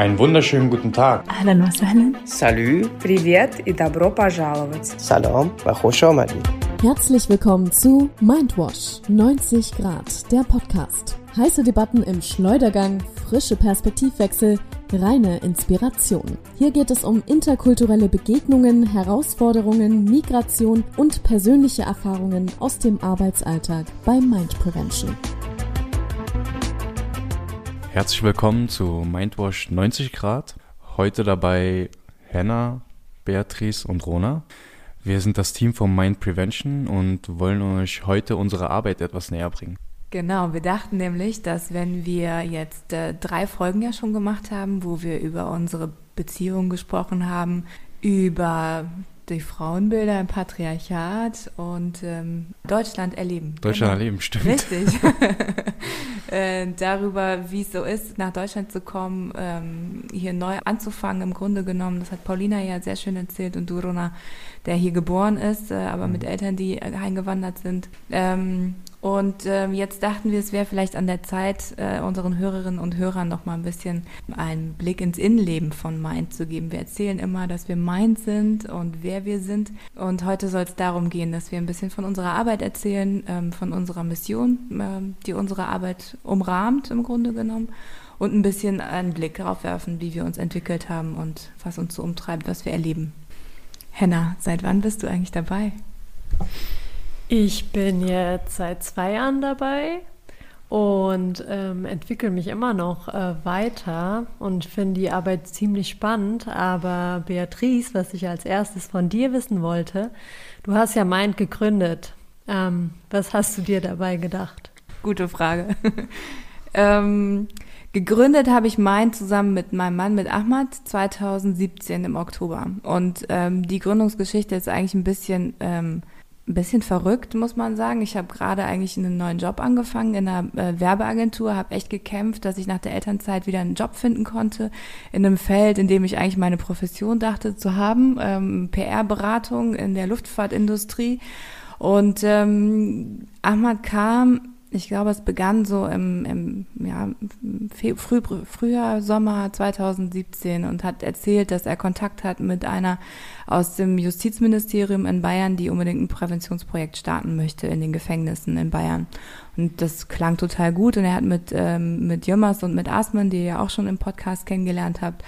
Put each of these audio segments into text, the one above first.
Einen wunderschönen guten Tag. Ahlan wa sahlan. Salü. Привет и добро пожаловать. Salam wa khosh Herzlich willkommen zu Mindwash 90 Grad, der Podcast. Heiße Debatten im Schleudergang, frische Perspektivwechsel, reine Inspiration. Hier geht es um interkulturelle Begegnungen, Herausforderungen, Migration und persönliche Erfahrungen aus dem Arbeitsalltag bei Mind Prevention. Herzlich willkommen zu Mindwash 90 Grad. Heute dabei Henna, Beatrice und Rona. Wir sind das Team von Mind Prevention und wollen euch heute unsere Arbeit etwas näher bringen. Genau, wir dachten nämlich, dass wenn wir jetzt äh, drei Folgen ja schon gemacht haben, wo wir über unsere Beziehung gesprochen haben, über die Frauenbilder im Patriarchat und ähm, Deutschland erleben. Deutschland Genau. erleben, stimmt. Richtig. äh, darüber, wie es so ist, nach Deutschland zu kommen, ähm, hier neu anzufangen, im Grunde genommen. Das hat Paulina ja sehr schön erzählt und du, Rona, der hier geboren ist, äh, aber mit Eltern, die eingewandert sind. Ähm, und ähm, jetzt dachten wir, es wäre vielleicht an der Zeit, äh, unseren Hörerinnen und Hörern noch mal ein bisschen einen Blick ins Innenleben von Mind zu geben. Wir erzählen immer, dass wir Mind sind und wer wir sind. Und heute soll es darum gehen, dass wir ein bisschen von unserer Arbeit erzählen, ähm, von unserer Mission, ähm, die unsere Arbeit umrahmt im Grunde genommen. Und ein bisschen einen Blick darauf werfen, wie wir uns entwickelt haben und was uns so umtreibt, was wir erleben. Henna, seit wann bist du eigentlich dabei? Ich bin jetzt seit zwei Jahren dabei und ähm, entwickle mich immer noch äh, weiter und finde die Arbeit ziemlich spannend. Aber Beatrice, was ich als erstes von dir wissen wollte, du hast ja Mind gegründet. Ähm, was hast du dir dabei gedacht? Gute Frage. ähm, gegründet habe ich Mind zusammen mit meinem Mann, mit Ahmad, 2017 im Oktober. Und ähm, die Gründungsgeschichte ist eigentlich ein bisschen, ähm, ein bisschen verrückt, muss man sagen. Ich habe gerade eigentlich einen neuen Job angefangen in einer äh, Werbeagentur, habe echt gekämpft, dass ich nach der Elternzeit wieder einen Job finden konnte in einem Feld, in dem ich eigentlich meine Profession dachte zu haben, ähm, PR-Beratung in der Luftfahrtindustrie. Und ähm, Ahmad kam, ich glaube, es begann so im, im ja, Fe- Früh, Frühjahr, Sommer 2017 und hat erzählt, dass er Kontakt hat mit einer aus dem Justizministerium in Bayern, die unbedingt ein Präventionsprojekt starten möchte in den Gefängnissen in Bayern. Und das klang total gut. Und er hat mit, ähm, mit Jömmers und mit Asman, die ihr ja auch schon im Podcast kennengelernt habt,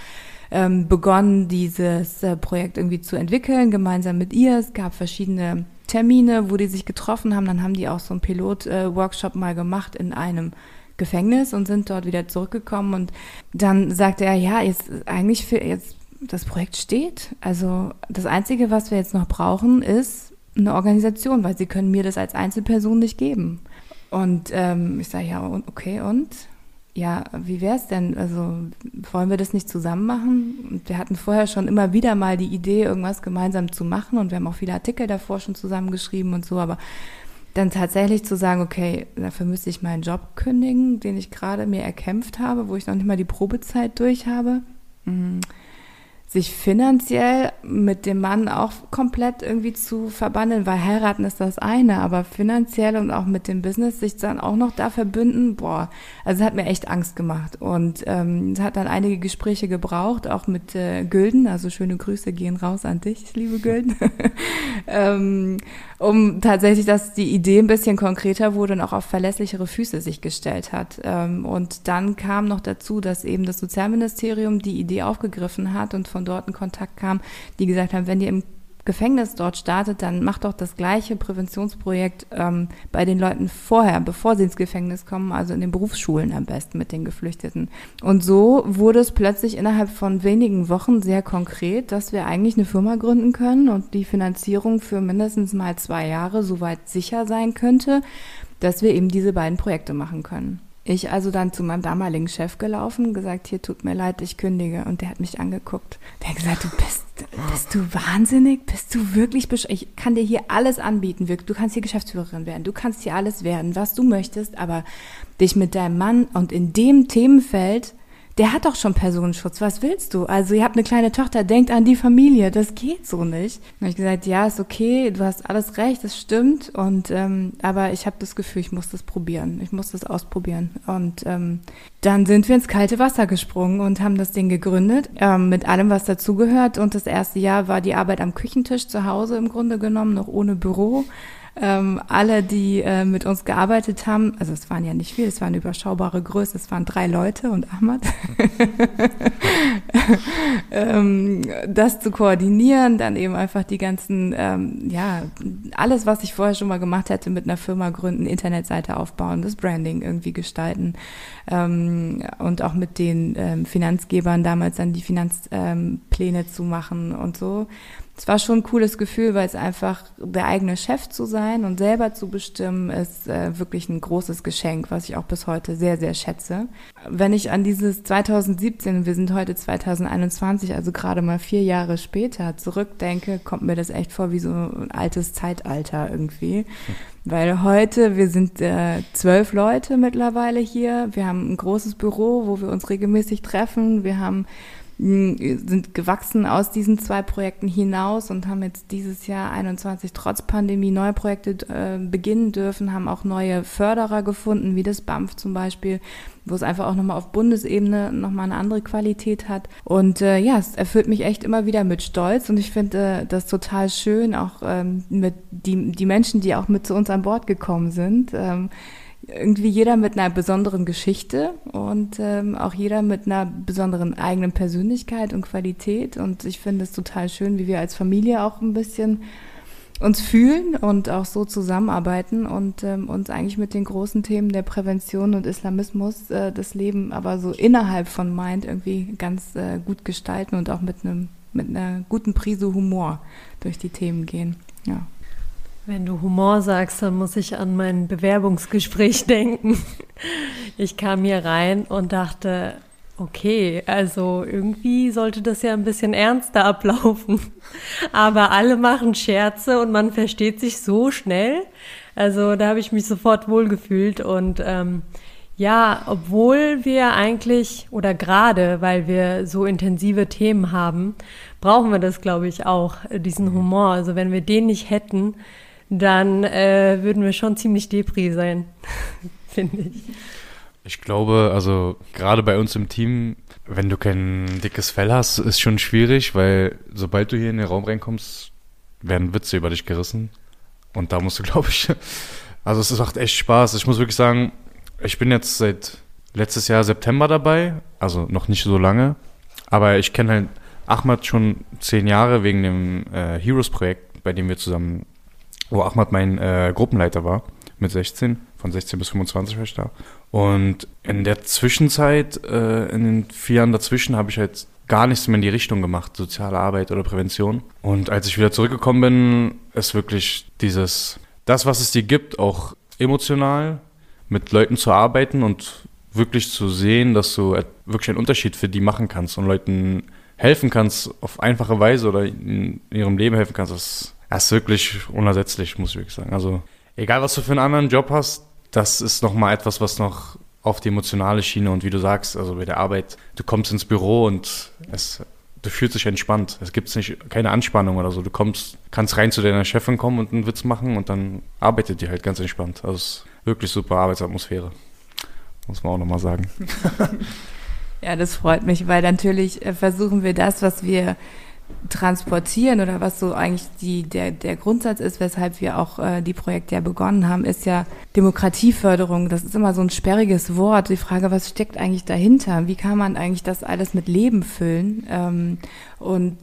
ähm, begonnen, dieses äh, Projekt irgendwie zu entwickeln, gemeinsam mit ihr. Es gab verschiedene Termine, wo die sich getroffen haben. Dann haben die auch so einen Pilot-Workshop mal gemacht in einem Gefängnis und sind dort wieder zurückgekommen. Und dann sagte er, ja, jetzt eigentlich für jetzt das Projekt steht. Also das Einzige, was wir jetzt noch brauchen, ist eine Organisation, weil sie können mir das als Einzelperson nicht geben. Und ähm, ich sage, ja, okay, und? Ja, wie wäre es denn? Also wollen wir das nicht zusammen machen? Und wir hatten vorher schon immer wieder mal die Idee, irgendwas gemeinsam zu machen und wir haben auch viele Artikel davor schon zusammengeschrieben und so, aber dann tatsächlich zu sagen, okay, dafür müsste ich meinen Job kündigen, den ich gerade mir erkämpft habe, wo ich noch nicht mal die Probezeit durch habe. Mhm sich finanziell mit dem Mann auch komplett irgendwie zu verbandeln, weil heiraten ist das eine, aber finanziell und auch mit dem Business sich dann auch noch da verbünden, boah, also hat mir echt Angst gemacht. Und ähm, hat dann einige Gespräche gebraucht, auch mit äh, Gülden, also schöne Grüße gehen raus an dich, liebe Gülden, ähm, um tatsächlich, dass die Idee ein bisschen konkreter wurde und auch auf verlässlichere Füße sich gestellt hat. Ähm, und dann kam noch dazu, dass eben das Sozialministerium die Idee aufgegriffen hat und von dort ein Kontakt kam, die gesagt haben, wenn ihr im Gefängnis dort startet, dann macht doch das gleiche Präventionsprojekt ähm, bei den Leuten vorher, bevor sie ins Gefängnis kommen, also in den Berufsschulen am besten mit den Geflüchteten. Und so wurde es plötzlich innerhalb von wenigen Wochen sehr konkret, dass wir eigentlich eine Firma gründen können und die Finanzierung für mindestens mal zwei Jahre soweit sicher sein könnte, dass wir eben diese beiden Projekte machen können. Ich also dann zu meinem damaligen Chef gelaufen, gesagt, hier tut mir leid, ich kündige. Und der hat mich angeguckt. Der hat gesagt, du bist, bist du wahnsinnig? Bist du wirklich besch Ich kann dir hier alles anbieten. Du kannst hier Geschäftsführerin werden. Du kannst hier alles werden, was du möchtest. Aber dich mit deinem Mann und in dem Themenfeld der hat doch schon Personenschutz, was willst du? Also ihr habt eine kleine Tochter, denkt an die Familie, das geht so nicht. Habe ich gesagt, ja, ist okay, du hast alles recht, das stimmt. Und ähm, aber ich habe das Gefühl, ich muss das probieren, ich muss das ausprobieren. Und ähm, dann sind wir ins kalte Wasser gesprungen und haben das Ding gegründet, ähm, mit allem, was dazugehört. Und das erste Jahr war die Arbeit am Küchentisch zu Hause im Grunde genommen, noch ohne Büro. Ähm, alle, die äh, mit uns gearbeitet haben, also es waren ja nicht viel, es war eine überschaubare Größe, es waren drei Leute und Ahmad, ähm, das zu koordinieren, dann eben einfach die ganzen, ähm, ja, alles, was ich vorher schon mal gemacht hätte, mit einer Firma gründen, Internetseite aufbauen, das Branding irgendwie gestalten ähm, und auch mit den ähm, Finanzgebern damals dann die Finanzpläne ähm, zu machen und so es war schon ein cooles Gefühl, weil es einfach der eigene Chef zu sein und selber zu bestimmen, ist äh, wirklich ein großes Geschenk, was ich auch bis heute sehr, sehr schätze. Wenn ich an dieses 2017, wir sind heute 2021, also gerade mal vier Jahre später zurückdenke, kommt mir das echt vor wie so ein altes Zeitalter irgendwie. Weil heute, wir sind äh, zwölf Leute mittlerweile hier, wir haben ein großes Büro, wo wir uns regelmäßig treffen, wir haben sind gewachsen aus diesen zwei Projekten hinaus und haben jetzt dieses Jahr 21 trotz Pandemie neue Projekte äh, beginnen dürfen, haben auch neue Förderer gefunden, wie das BAMF zum Beispiel, wo es einfach auch nochmal auf Bundesebene nochmal eine andere Qualität hat. Und äh, ja, es erfüllt mich echt immer wieder mit Stolz und ich finde äh, das total schön, auch ähm, mit die, die Menschen, die auch mit zu uns an Bord gekommen sind. Ähm, irgendwie jeder mit einer besonderen Geschichte und ähm, auch jeder mit einer besonderen eigenen Persönlichkeit und Qualität. Und ich finde es total schön, wie wir als Familie auch ein bisschen uns fühlen und auch so zusammenarbeiten und ähm, uns eigentlich mit den großen Themen der Prävention und Islamismus äh, das Leben aber so innerhalb von Mind irgendwie ganz äh, gut gestalten und auch mit einem mit einer guten Prise Humor durch die Themen gehen. Ja. Wenn du Humor sagst, dann muss ich an mein Bewerbungsgespräch denken. Ich kam hier rein und dachte, okay, also irgendwie sollte das ja ein bisschen ernster ablaufen. Aber alle machen Scherze und man versteht sich so schnell. Also da habe ich mich sofort wohlgefühlt und ähm, ja, obwohl wir eigentlich oder gerade, weil wir so intensive Themen haben, brauchen wir das, glaube ich, auch, diesen Humor. Also wenn wir den nicht hätten, dann äh, würden wir schon ziemlich depri sein, finde ich. Ich glaube, also gerade bei uns im Team, wenn du kein dickes Fell hast, ist schon schwierig, weil sobald du hier in den Raum reinkommst, werden Witze über dich gerissen. Und da musst du, glaube ich, also es macht echt Spaß. Ich muss wirklich sagen, ich bin jetzt seit letztes Jahr September dabei, also noch nicht so lange, aber ich kenne halt Ahmad schon zehn Jahre wegen dem äh, Heroes-Projekt, bei dem wir zusammen wo Ahmad mein äh, Gruppenleiter war, mit 16, von 16 bis 25 war ich da. Und in der Zwischenzeit, äh, in den vier Jahren dazwischen, habe ich halt gar nichts mehr in die Richtung gemacht, soziale Arbeit oder Prävention. Und als ich wieder zurückgekommen bin, ist wirklich dieses, das, was es dir gibt, auch emotional mit Leuten zu arbeiten und wirklich zu sehen, dass du wirklich einen Unterschied für die machen kannst und Leuten helfen kannst auf einfache Weise oder in ihrem Leben helfen kannst, das das ist wirklich unersetzlich, muss ich wirklich sagen. Also, egal was du für einen anderen Job hast, das ist nochmal etwas, was noch auf die emotionale Schiene und wie du sagst, also bei der Arbeit, du kommst ins Büro und es, du fühlst dich entspannt. Es gibt nicht keine Anspannung oder so. Du kommst, kannst rein zu deiner Chefin kommen und einen Witz machen und dann arbeitet die halt ganz entspannt. Also es ist wirklich super Arbeitsatmosphäre. Muss man auch nochmal sagen. ja, das freut mich, weil natürlich äh, versuchen wir das, was wir transportieren oder was so eigentlich die, der, der Grundsatz ist, weshalb wir auch äh, die Projekte ja begonnen haben, ist ja Demokratieförderung. Das ist immer so ein sperriges Wort. Die Frage, was steckt eigentlich dahinter? Wie kann man eigentlich das alles mit Leben füllen? Ähm, und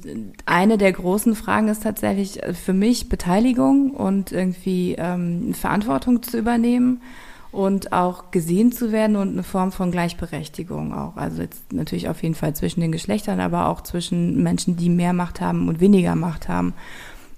eine der großen Fragen ist tatsächlich für mich Beteiligung und irgendwie ähm, Verantwortung zu übernehmen und auch gesehen zu werden und eine Form von Gleichberechtigung auch. Also jetzt natürlich auf jeden Fall zwischen den Geschlechtern, aber auch zwischen Menschen, die mehr Macht haben und weniger Macht haben.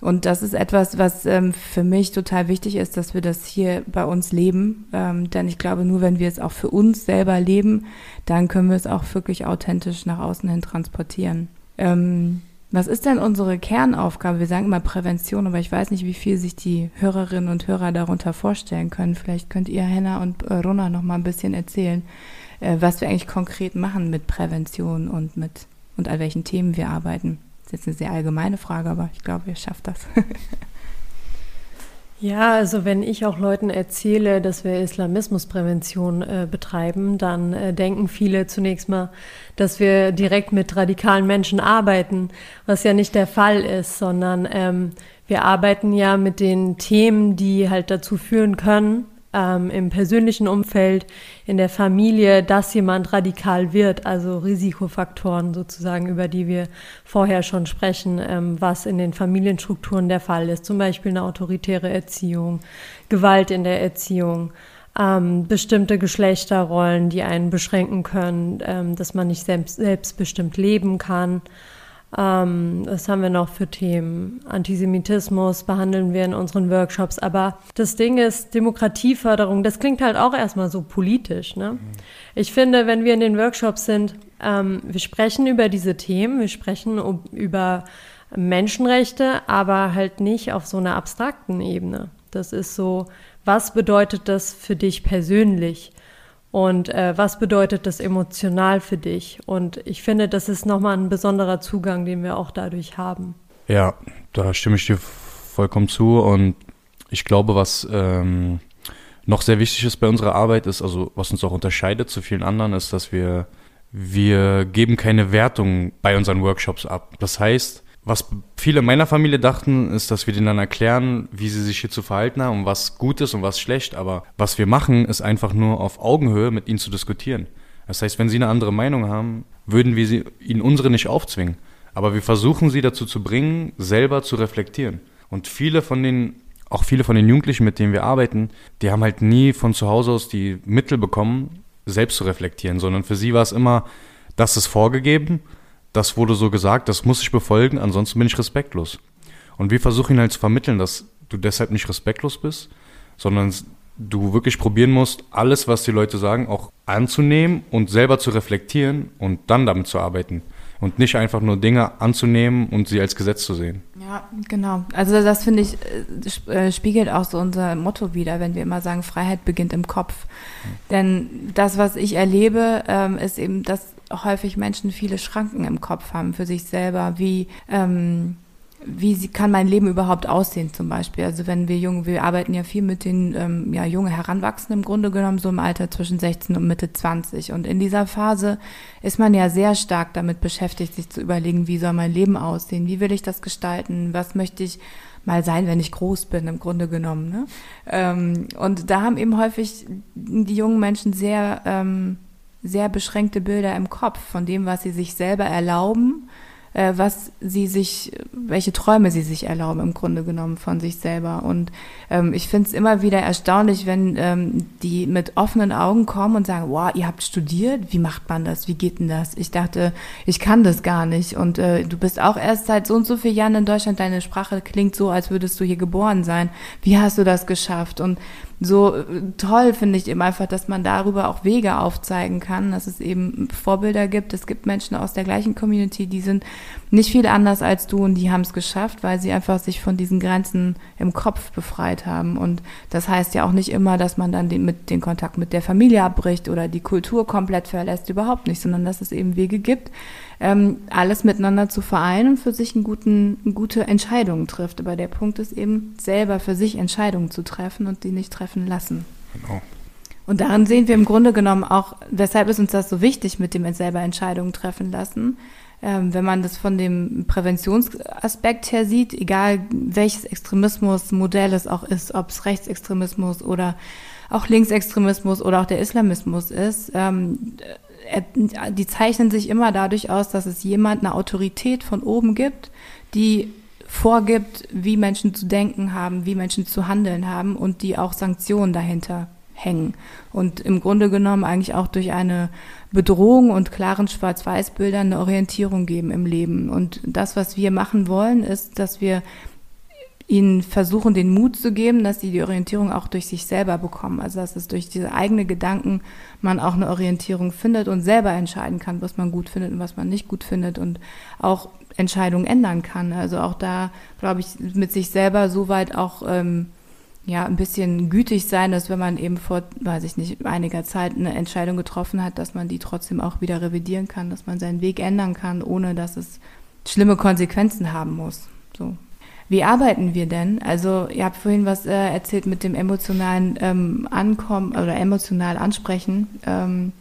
Und das ist etwas, was ähm, für mich total wichtig ist, dass wir das hier bei uns leben. Ähm, denn ich glaube, nur wenn wir es auch für uns selber leben, dann können wir es auch wirklich authentisch nach außen hin transportieren. Ähm, was ist denn unsere Kernaufgabe? Wir sagen immer Prävention, aber ich weiß nicht, wie viel sich die Hörerinnen und Hörer darunter vorstellen können. Vielleicht könnt ihr, Henna und äh, Rona, noch mal ein bisschen erzählen. äh, was wir eigentlich konkret machen mit Prävention und mit und an welchen Themen wir arbeiten. Das ist jetzt eine sehr allgemeine Frage, aber ich glaube, ihr schafft das. Ja, also wenn ich auch Leuten erzähle, dass wir Islamismusprävention äh, betreiben, dann äh, denken viele zunächst mal, dass wir direkt mit radikalen Menschen arbeiten, was ja nicht der Fall ist, sondern ähm, wir arbeiten ja mit den Themen, die halt dazu führen können, ähm, im persönlichen Umfeld, in der Familie, dass jemand radikal wird, also Risikofaktoren sozusagen, über die wir vorher schon sprechen, ähm, was in den Familienstrukturen der Fall ist, zum Beispiel eine autoritäre Erziehung, Gewalt in der Erziehung. Ähm, bestimmte Geschlechterrollen, die einen beschränken können, ähm, dass man nicht selbst, selbstbestimmt leben kann. Ähm, was haben wir noch für Themen? Antisemitismus behandeln wir in unseren Workshops. Aber das Ding ist, Demokratieförderung, das klingt halt auch erstmal so politisch. Ne? Ich finde, wenn wir in den Workshops sind, ähm, wir sprechen über diese Themen, wir sprechen über Menschenrechte, aber halt nicht auf so einer abstrakten Ebene. Das ist so, was bedeutet das für dich persönlich? Und äh, was bedeutet das emotional für dich? Und ich finde, das ist nochmal ein besonderer Zugang, den wir auch dadurch haben. Ja, da stimme ich dir vollkommen zu. Und ich glaube, was ähm, noch sehr wichtig ist bei unserer Arbeit, ist, also was uns auch unterscheidet zu vielen anderen, ist, dass wir, wir geben keine Wertung bei unseren Workshops ab. Das heißt, was viele meiner Familie dachten, ist, dass wir denen dann erklären, wie sie sich hier zu verhalten haben und was gut ist und was schlecht. Aber was wir machen, ist einfach nur auf Augenhöhe mit ihnen zu diskutieren. Das heißt, wenn sie eine andere Meinung haben, würden wir sie, ihnen unsere nicht aufzwingen. Aber wir versuchen sie dazu zu bringen, selber zu reflektieren. Und viele von den, auch viele von den Jugendlichen, mit denen wir arbeiten, die haben halt nie von zu Hause aus die Mittel bekommen, selbst zu reflektieren, sondern für sie war es immer, das ist vorgegeben das wurde so gesagt, das muss ich befolgen, ansonsten bin ich respektlos. Und wir versuchen halt zu vermitteln, dass du deshalb nicht respektlos bist, sondern du wirklich probieren musst, alles, was die Leute sagen, auch anzunehmen und selber zu reflektieren und dann damit zu arbeiten. Und nicht einfach nur Dinge anzunehmen und sie als Gesetz zu sehen. Ja, genau. Also das finde ich, äh, äh, spiegelt auch so unser Motto wieder, wenn wir immer sagen, Freiheit beginnt im Kopf. Mhm. Denn das, was ich erlebe, ähm, ist eben, dass häufig Menschen viele Schranken im Kopf haben für sich selber, wie ähm, wie kann mein Leben überhaupt aussehen zum Beispiel. Also wenn wir jung, wir arbeiten ja viel mit den ähm, ja, junge Heranwachsenden im Grunde genommen, so im Alter zwischen 16 und Mitte 20. Und in dieser Phase ist man ja sehr stark damit beschäftigt, sich zu überlegen, wie soll mein Leben aussehen, wie will ich das gestalten, was möchte ich mal sein, wenn ich groß bin, im Grunde genommen. Ne? Ähm, und da haben eben häufig die jungen Menschen sehr ähm, sehr beschränkte Bilder im Kopf von dem, was sie sich selber erlauben, äh, was sie sich, welche Träume sie sich erlauben im Grunde genommen von sich selber. Und ähm, ich finde es immer wieder erstaunlich, wenn ähm, die mit offenen Augen kommen und sagen, wow, ihr habt studiert, wie macht man das, wie geht denn das? Ich dachte, ich kann das gar nicht. Und äh, du bist auch erst seit so und so vielen Jahren in Deutschland, deine Sprache klingt so, als würdest du hier geboren sein. Wie hast du das geschafft? Und so äh, toll finde ich eben einfach, dass man darüber auch Wege aufzeigen kann, dass es eben Vorbilder gibt. Es gibt Menschen aus der gleichen Community, die sind nicht viel anders als du und die haben es geschafft, weil sie einfach sich von diesen Grenzen im Kopf befreit haben. Und das heißt ja auch nicht immer, dass man dann den, mit, den Kontakt mit der Familie abbricht oder die Kultur komplett verlässt, überhaupt nicht, sondern dass es eben Wege gibt, ähm, alles miteinander zu vereinen und für sich einen guten, gute Entscheidungen trifft. Aber der Punkt ist eben, selber für sich Entscheidungen zu treffen und die nicht treffen lassen. Genau. Und darin sehen wir im Grunde genommen auch, weshalb ist uns das so wichtig mit dem selber Entscheidungen treffen lassen. Ähm, wenn man das von dem Präventionsaspekt her sieht, egal welches Extremismusmodell es auch ist, ob es Rechtsextremismus oder auch Linksextremismus oder auch der Islamismus ist, ähm, die zeichnen sich immer dadurch aus, dass es jemand eine Autorität von oben gibt, die vorgibt, wie Menschen zu denken haben, wie Menschen zu handeln haben und die auch Sanktionen dahinter hängen. Und im Grunde genommen eigentlich auch durch eine Bedrohung und klaren Schwarz-Weiß-Bildern eine Orientierung geben im Leben. Und das, was wir machen wollen, ist, dass wir ihnen versuchen, den Mut zu geben, dass sie die Orientierung auch durch sich selber bekommen. Also dass es durch diese eigene Gedanken man auch eine Orientierung findet und selber entscheiden kann, was man gut findet und was man nicht gut findet und auch Entscheidungen ändern kann. Also auch da, glaube ich, mit sich selber so weit auch ähm, ja, ein bisschen gütig sein, dass wenn man eben vor, weiß ich nicht, einiger Zeit eine Entscheidung getroffen hat, dass man die trotzdem auch wieder revidieren kann, dass man seinen Weg ändern kann, ohne dass es schlimme Konsequenzen haben muss. So. Wie arbeiten wir denn? Also ihr habt vorhin was äh, erzählt mit dem emotionalen ähm, Ankommen oder emotional Ansprechen. Ähm,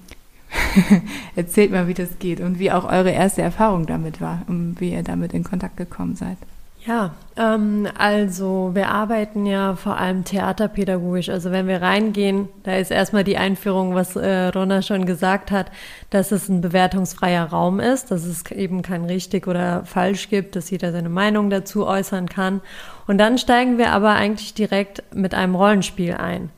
Erzählt mal, wie das geht und wie auch eure erste Erfahrung damit war und wie ihr damit in Kontakt gekommen seid. Ja, ähm, also wir arbeiten ja vor allem theaterpädagogisch. Also wenn wir reingehen, da ist erstmal die Einführung, was äh, Ronna schon gesagt hat, dass es ein bewertungsfreier Raum ist, dass es eben kein richtig oder falsch gibt, dass jeder seine Meinung dazu äußern kann. Und dann steigen wir aber eigentlich direkt mit einem Rollenspiel ein.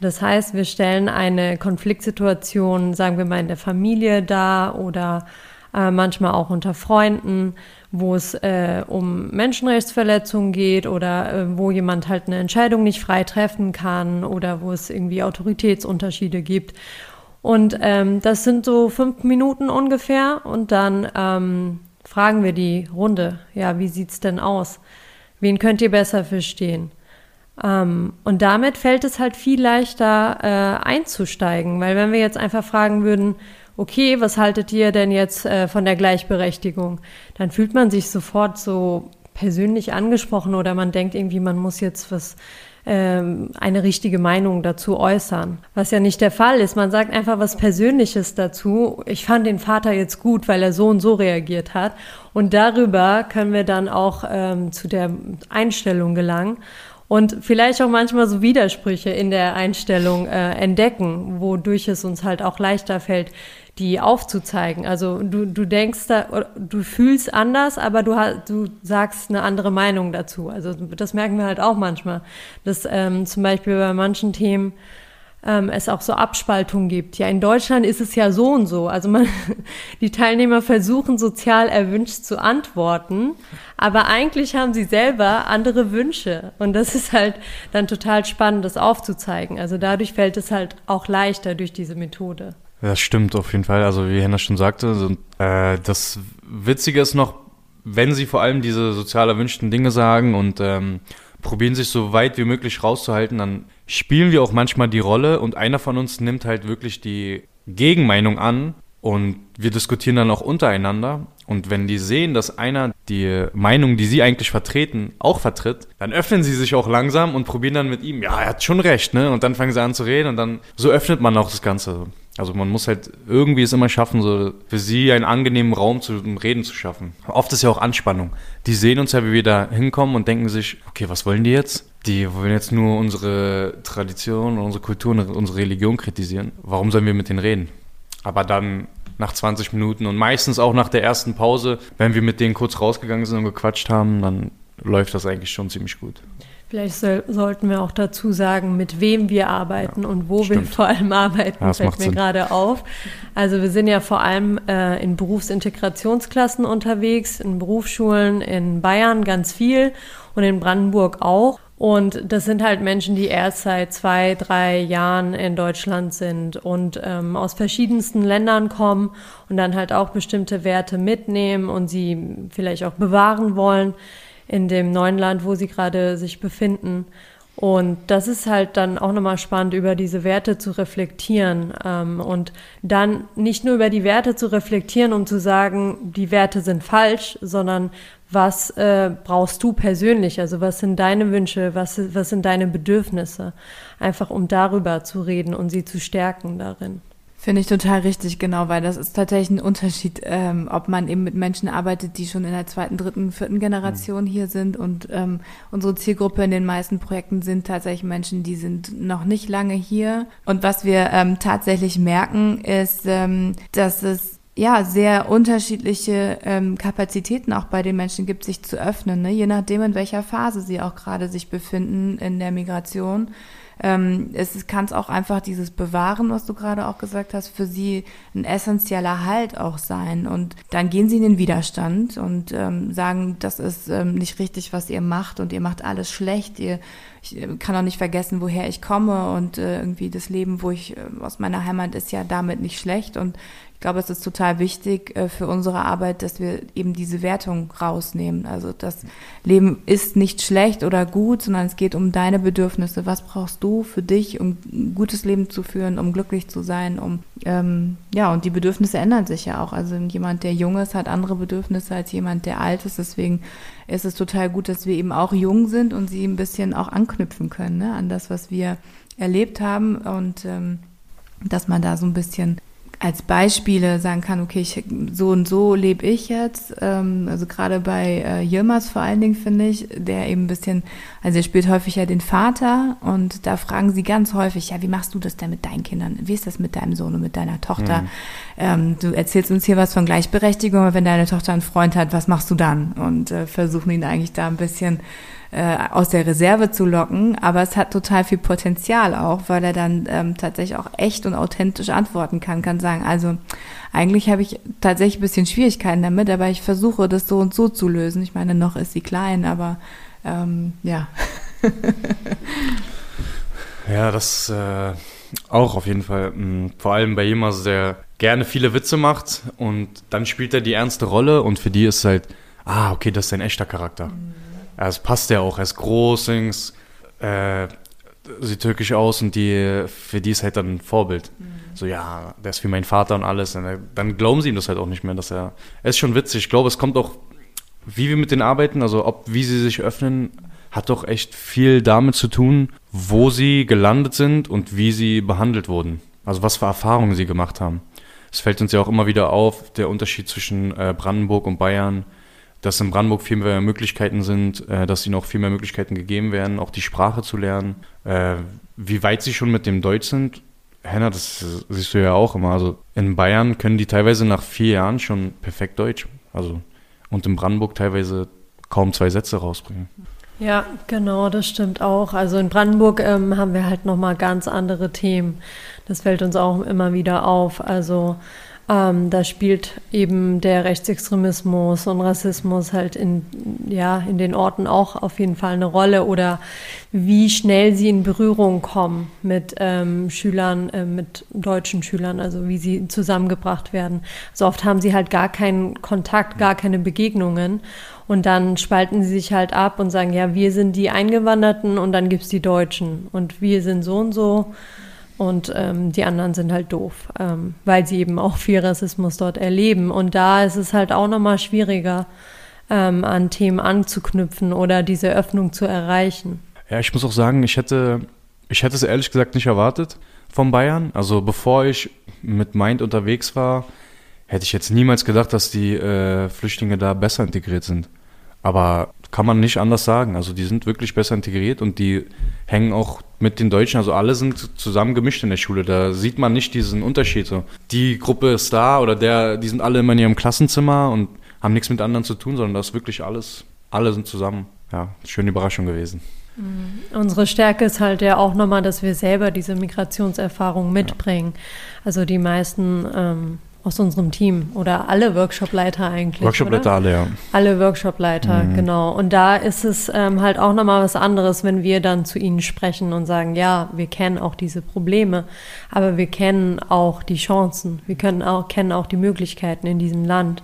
Das heißt, wir stellen eine Konfliktsituation, sagen wir mal, in der Familie dar oder äh, manchmal auch unter Freunden, wo es äh, um Menschenrechtsverletzungen geht oder äh, wo jemand halt eine Entscheidung nicht frei treffen kann oder wo es irgendwie Autoritätsunterschiede gibt. Und ähm, das sind so fünf Minuten ungefähr und dann ähm, fragen wir die Runde, ja, wie sieht's denn aus? Wen könnt ihr besser verstehen? Ähm, und damit fällt es halt viel leichter äh, einzusteigen, weil wenn wir jetzt einfach fragen würden, okay, was haltet ihr denn jetzt äh, von der Gleichberechtigung, dann fühlt man sich sofort so persönlich angesprochen oder man denkt irgendwie, man muss jetzt was ähm, eine richtige Meinung dazu äußern. Was ja nicht der Fall ist. Man sagt einfach was Persönliches dazu. Ich fand den Vater jetzt gut, weil er so und so reagiert hat. Und darüber können wir dann auch ähm, zu der Einstellung gelangen und vielleicht auch manchmal so Widersprüche in der Einstellung äh, entdecken, wodurch es uns halt auch leichter fällt, die aufzuzeigen. Also du, du denkst da, du fühlst anders, aber du, du sagst eine andere Meinung dazu. Also das merken wir halt auch manchmal, dass ähm, zum Beispiel bei manchen Themen ähm, es auch so Abspaltungen gibt. Ja, in Deutschland ist es ja so und so. Also man, die Teilnehmer versuchen sozial erwünscht zu antworten, aber eigentlich haben sie selber andere Wünsche. Und das ist halt dann total spannend, das aufzuzeigen. Also dadurch fällt es halt auch leichter durch diese Methode. Das stimmt auf jeden Fall. Also wie Henna schon sagte, so, äh, das Witzige ist noch, wenn sie vor allem diese sozial erwünschten Dinge sagen und ähm, probieren sich so weit wie möglich rauszuhalten, dann spielen wir auch manchmal die Rolle und einer von uns nimmt halt wirklich die Gegenmeinung an und wir diskutieren dann auch untereinander. Und wenn die sehen, dass einer die Meinung, die sie eigentlich vertreten, auch vertritt, dann öffnen sie sich auch langsam und probieren dann mit ihm, ja, er hat schon recht, ne? Und dann fangen sie an zu reden und dann so öffnet man auch das Ganze. Also man muss halt irgendwie es immer schaffen, so für sie einen angenehmen Raum zum Reden zu schaffen. Oft ist ja auch Anspannung. Die sehen uns ja, wie wir da hinkommen und denken sich, okay, was wollen die jetzt? Die wollen jetzt nur unsere Tradition, unsere Kultur, unsere Religion kritisieren. Warum sollen wir mit denen reden? Aber dann nach 20 Minuten und meistens auch nach der ersten Pause, wenn wir mit denen kurz rausgegangen sind und gequatscht haben, dann läuft das eigentlich schon ziemlich gut. Vielleicht so, sollten wir auch dazu sagen, mit wem wir arbeiten ja, und wo stimmt. wir vor allem arbeiten, ja, fällt mir gerade auf. Also wir sind ja vor allem äh, in Berufsintegrationsklassen unterwegs, in Berufsschulen in Bayern ganz viel und in Brandenburg auch. Und das sind halt Menschen, die erst seit zwei, drei Jahren in Deutschland sind und ähm, aus verschiedensten Ländern kommen und dann halt auch bestimmte Werte mitnehmen und sie vielleicht auch bewahren wollen in dem neuen Land, wo sie gerade sich befinden. Und das ist halt dann auch nochmal spannend, über diese Werte zu reflektieren ähm, und dann nicht nur über die Werte zu reflektieren, um zu sagen, die Werte sind falsch, sondern was äh, brauchst du persönlich? Also was sind deine Wünsche? Was, was sind deine Bedürfnisse? Einfach um darüber zu reden und sie zu stärken darin. Finde ich total richtig, genau, weil das ist tatsächlich ein Unterschied, ähm, ob man eben mit Menschen arbeitet, die schon in der zweiten, dritten, vierten Generation mhm. hier sind und ähm, unsere Zielgruppe in den meisten Projekten sind tatsächlich Menschen, die sind noch nicht lange hier. Und was wir ähm, tatsächlich merken, ist, ähm, dass es ja sehr unterschiedliche ähm, Kapazitäten auch bei den Menschen gibt, sich zu öffnen, ne? je nachdem, in welcher Phase sie auch gerade sich befinden in der Migration ähm, es kann es auch einfach dieses Bewahren, was du gerade auch gesagt hast, für sie ein essentieller Halt auch sein. Und dann gehen sie in den Widerstand und ähm, sagen, das ist ähm, nicht richtig, was ihr macht und ihr macht alles schlecht. Ihr, ich äh, kann auch nicht vergessen, woher ich komme und äh, irgendwie das Leben, wo ich äh, aus meiner Heimat ist ja damit nicht schlecht. Und ich glaube, es ist total wichtig äh, für unsere Arbeit, dass wir eben diese Wertung rausnehmen. Also das Leben ist nicht schlecht oder gut, sondern es geht um deine Bedürfnisse. Was brauchst du für dich, um ein gutes Leben zu führen, um glücklich zu sein, um ähm, ja und die Bedürfnisse ändern sich ja auch. Also jemand, der jung ist, hat andere Bedürfnisse als jemand, der alt ist. Deswegen ist es total gut, dass wir eben auch jung sind und sie ein bisschen auch anknüpfen können ne, an das, was wir erlebt haben und ähm, dass man da so ein bisschen als Beispiele sagen kann, okay, ich, so und so lebe ich jetzt. Ähm, also gerade bei äh, Yilmaz vor allen Dingen finde ich, der eben ein bisschen, also er spielt häufig ja den Vater und da fragen sie ganz häufig, ja, wie machst du das denn mit deinen Kindern? Wie ist das mit deinem Sohn und mit deiner Tochter? Mhm. Ähm, du erzählst uns hier was von Gleichberechtigung, aber wenn deine Tochter einen Freund hat, was machst du dann? Und äh, versuchen ihn eigentlich da ein bisschen äh, aus der Reserve zu locken, aber es hat total viel Potenzial auch, weil er dann ähm, tatsächlich auch echt und authentisch antworten kann, kann sagen, also eigentlich habe ich tatsächlich ein bisschen Schwierigkeiten damit, aber ich versuche das so und so zu lösen. Ich meine, noch ist sie klein, aber ähm, ja. ja, das äh, auch auf jeden Fall. Mh, vor allem bei jemandem, der gerne viele Witze macht und dann spielt er die ernste Rolle und für die ist es halt, ah, okay, das ist ein echter Charakter. Mhm ja, es passt ja auch. Er ist groß, Dings, äh, sieht türkisch aus und die, für die ist halt dann ein Vorbild. Mhm. So, ja, der ist wie mein Vater und alles. Und dann glauben sie ihm das halt auch nicht mehr, dass er. Er ist schon witzig. Ich glaube, es kommt auch, wie wir mit denen arbeiten, also ob, wie sie sich öffnen, hat doch echt viel damit zu tun, wo sie gelandet sind und wie sie behandelt wurden. Also was für Erfahrungen sie gemacht haben. Es fällt uns ja auch immer wieder auf, der Unterschied zwischen äh, Brandenburg und Bayern dass in Brandenburg viel mehr Möglichkeiten sind, äh, dass ihnen auch viel mehr Möglichkeiten gegeben werden, auch die Sprache zu lernen. Äh, wie weit sie schon mit dem Deutsch sind, Henna, das siehst du ja auch immer. Also in Bayern können die teilweise nach vier Jahren schon perfekt Deutsch. Also und in Brandenburg teilweise kaum zwei Sätze rausbringen. Ja, genau, das stimmt auch. Also in Brandenburg ähm, haben wir halt nochmal ganz andere Themen. Das fällt uns auch immer wieder auf. Also ähm, da spielt eben der Rechtsextremismus und Rassismus halt in, ja, in den Orten auch auf jeden Fall eine Rolle oder wie schnell sie in Berührung kommen mit ähm, Schülern, äh, mit deutschen Schülern, also wie sie zusammengebracht werden. So oft haben sie halt gar keinen Kontakt, gar keine Begegnungen. Und dann spalten sie sich halt ab und sagen, ja, wir sind die Eingewanderten und dann gibt es die Deutschen und wir sind so und so und ähm, die anderen sind halt doof, ähm, weil sie eben auch viel Rassismus dort erleben. Und da ist es halt auch nochmal schwieriger, ähm, an Themen anzuknüpfen oder diese Öffnung zu erreichen. Ja, ich muss auch sagen, ich hätte, ich hätte es ehrlich gesagt nicht erwartet von Bayern. Also bevor ich mit Mind unterwegs war, hätte ich jetzt niemals gedacht, dass die äh, Flüchtlinge da besser integriert sind. Aber kann man nicht anders sagen. Also die sind wirklich besser integriert und die hängen auch mit den Deutschen, also alle sind zusammen gemischt in der Schule. Da sieht man nicht diesen Unterschied. So. Die Gruppe ist da oder der, die sind alle immer in ihrem Klassenzimmer und haben nichts mit anderen zu tun, sondern das ist wirklich alles, alle sind zusammen. Ja, schöne Überraschung gewesen. Mhm. Unsere Stärke ist halt ja auch nochmal, dass wir selber diese Migrationserfahrung mitbringen. Ja. Also die meisten ähm, aus unserem Team oder alle Workshopleiter eigentlich. Workshopleiter alle, ja. Alle Workshopleiter, mhm. genau. Und da ist es ähm, halt auch nochmal was anderes, wenn wir dann zu ihnen sprechen und sagen, ja, wir kennen auch diese Probleme, aber wir kennen auch die Chancen, wir können auch, kennen auch die Möglichkeiten in diesem Land.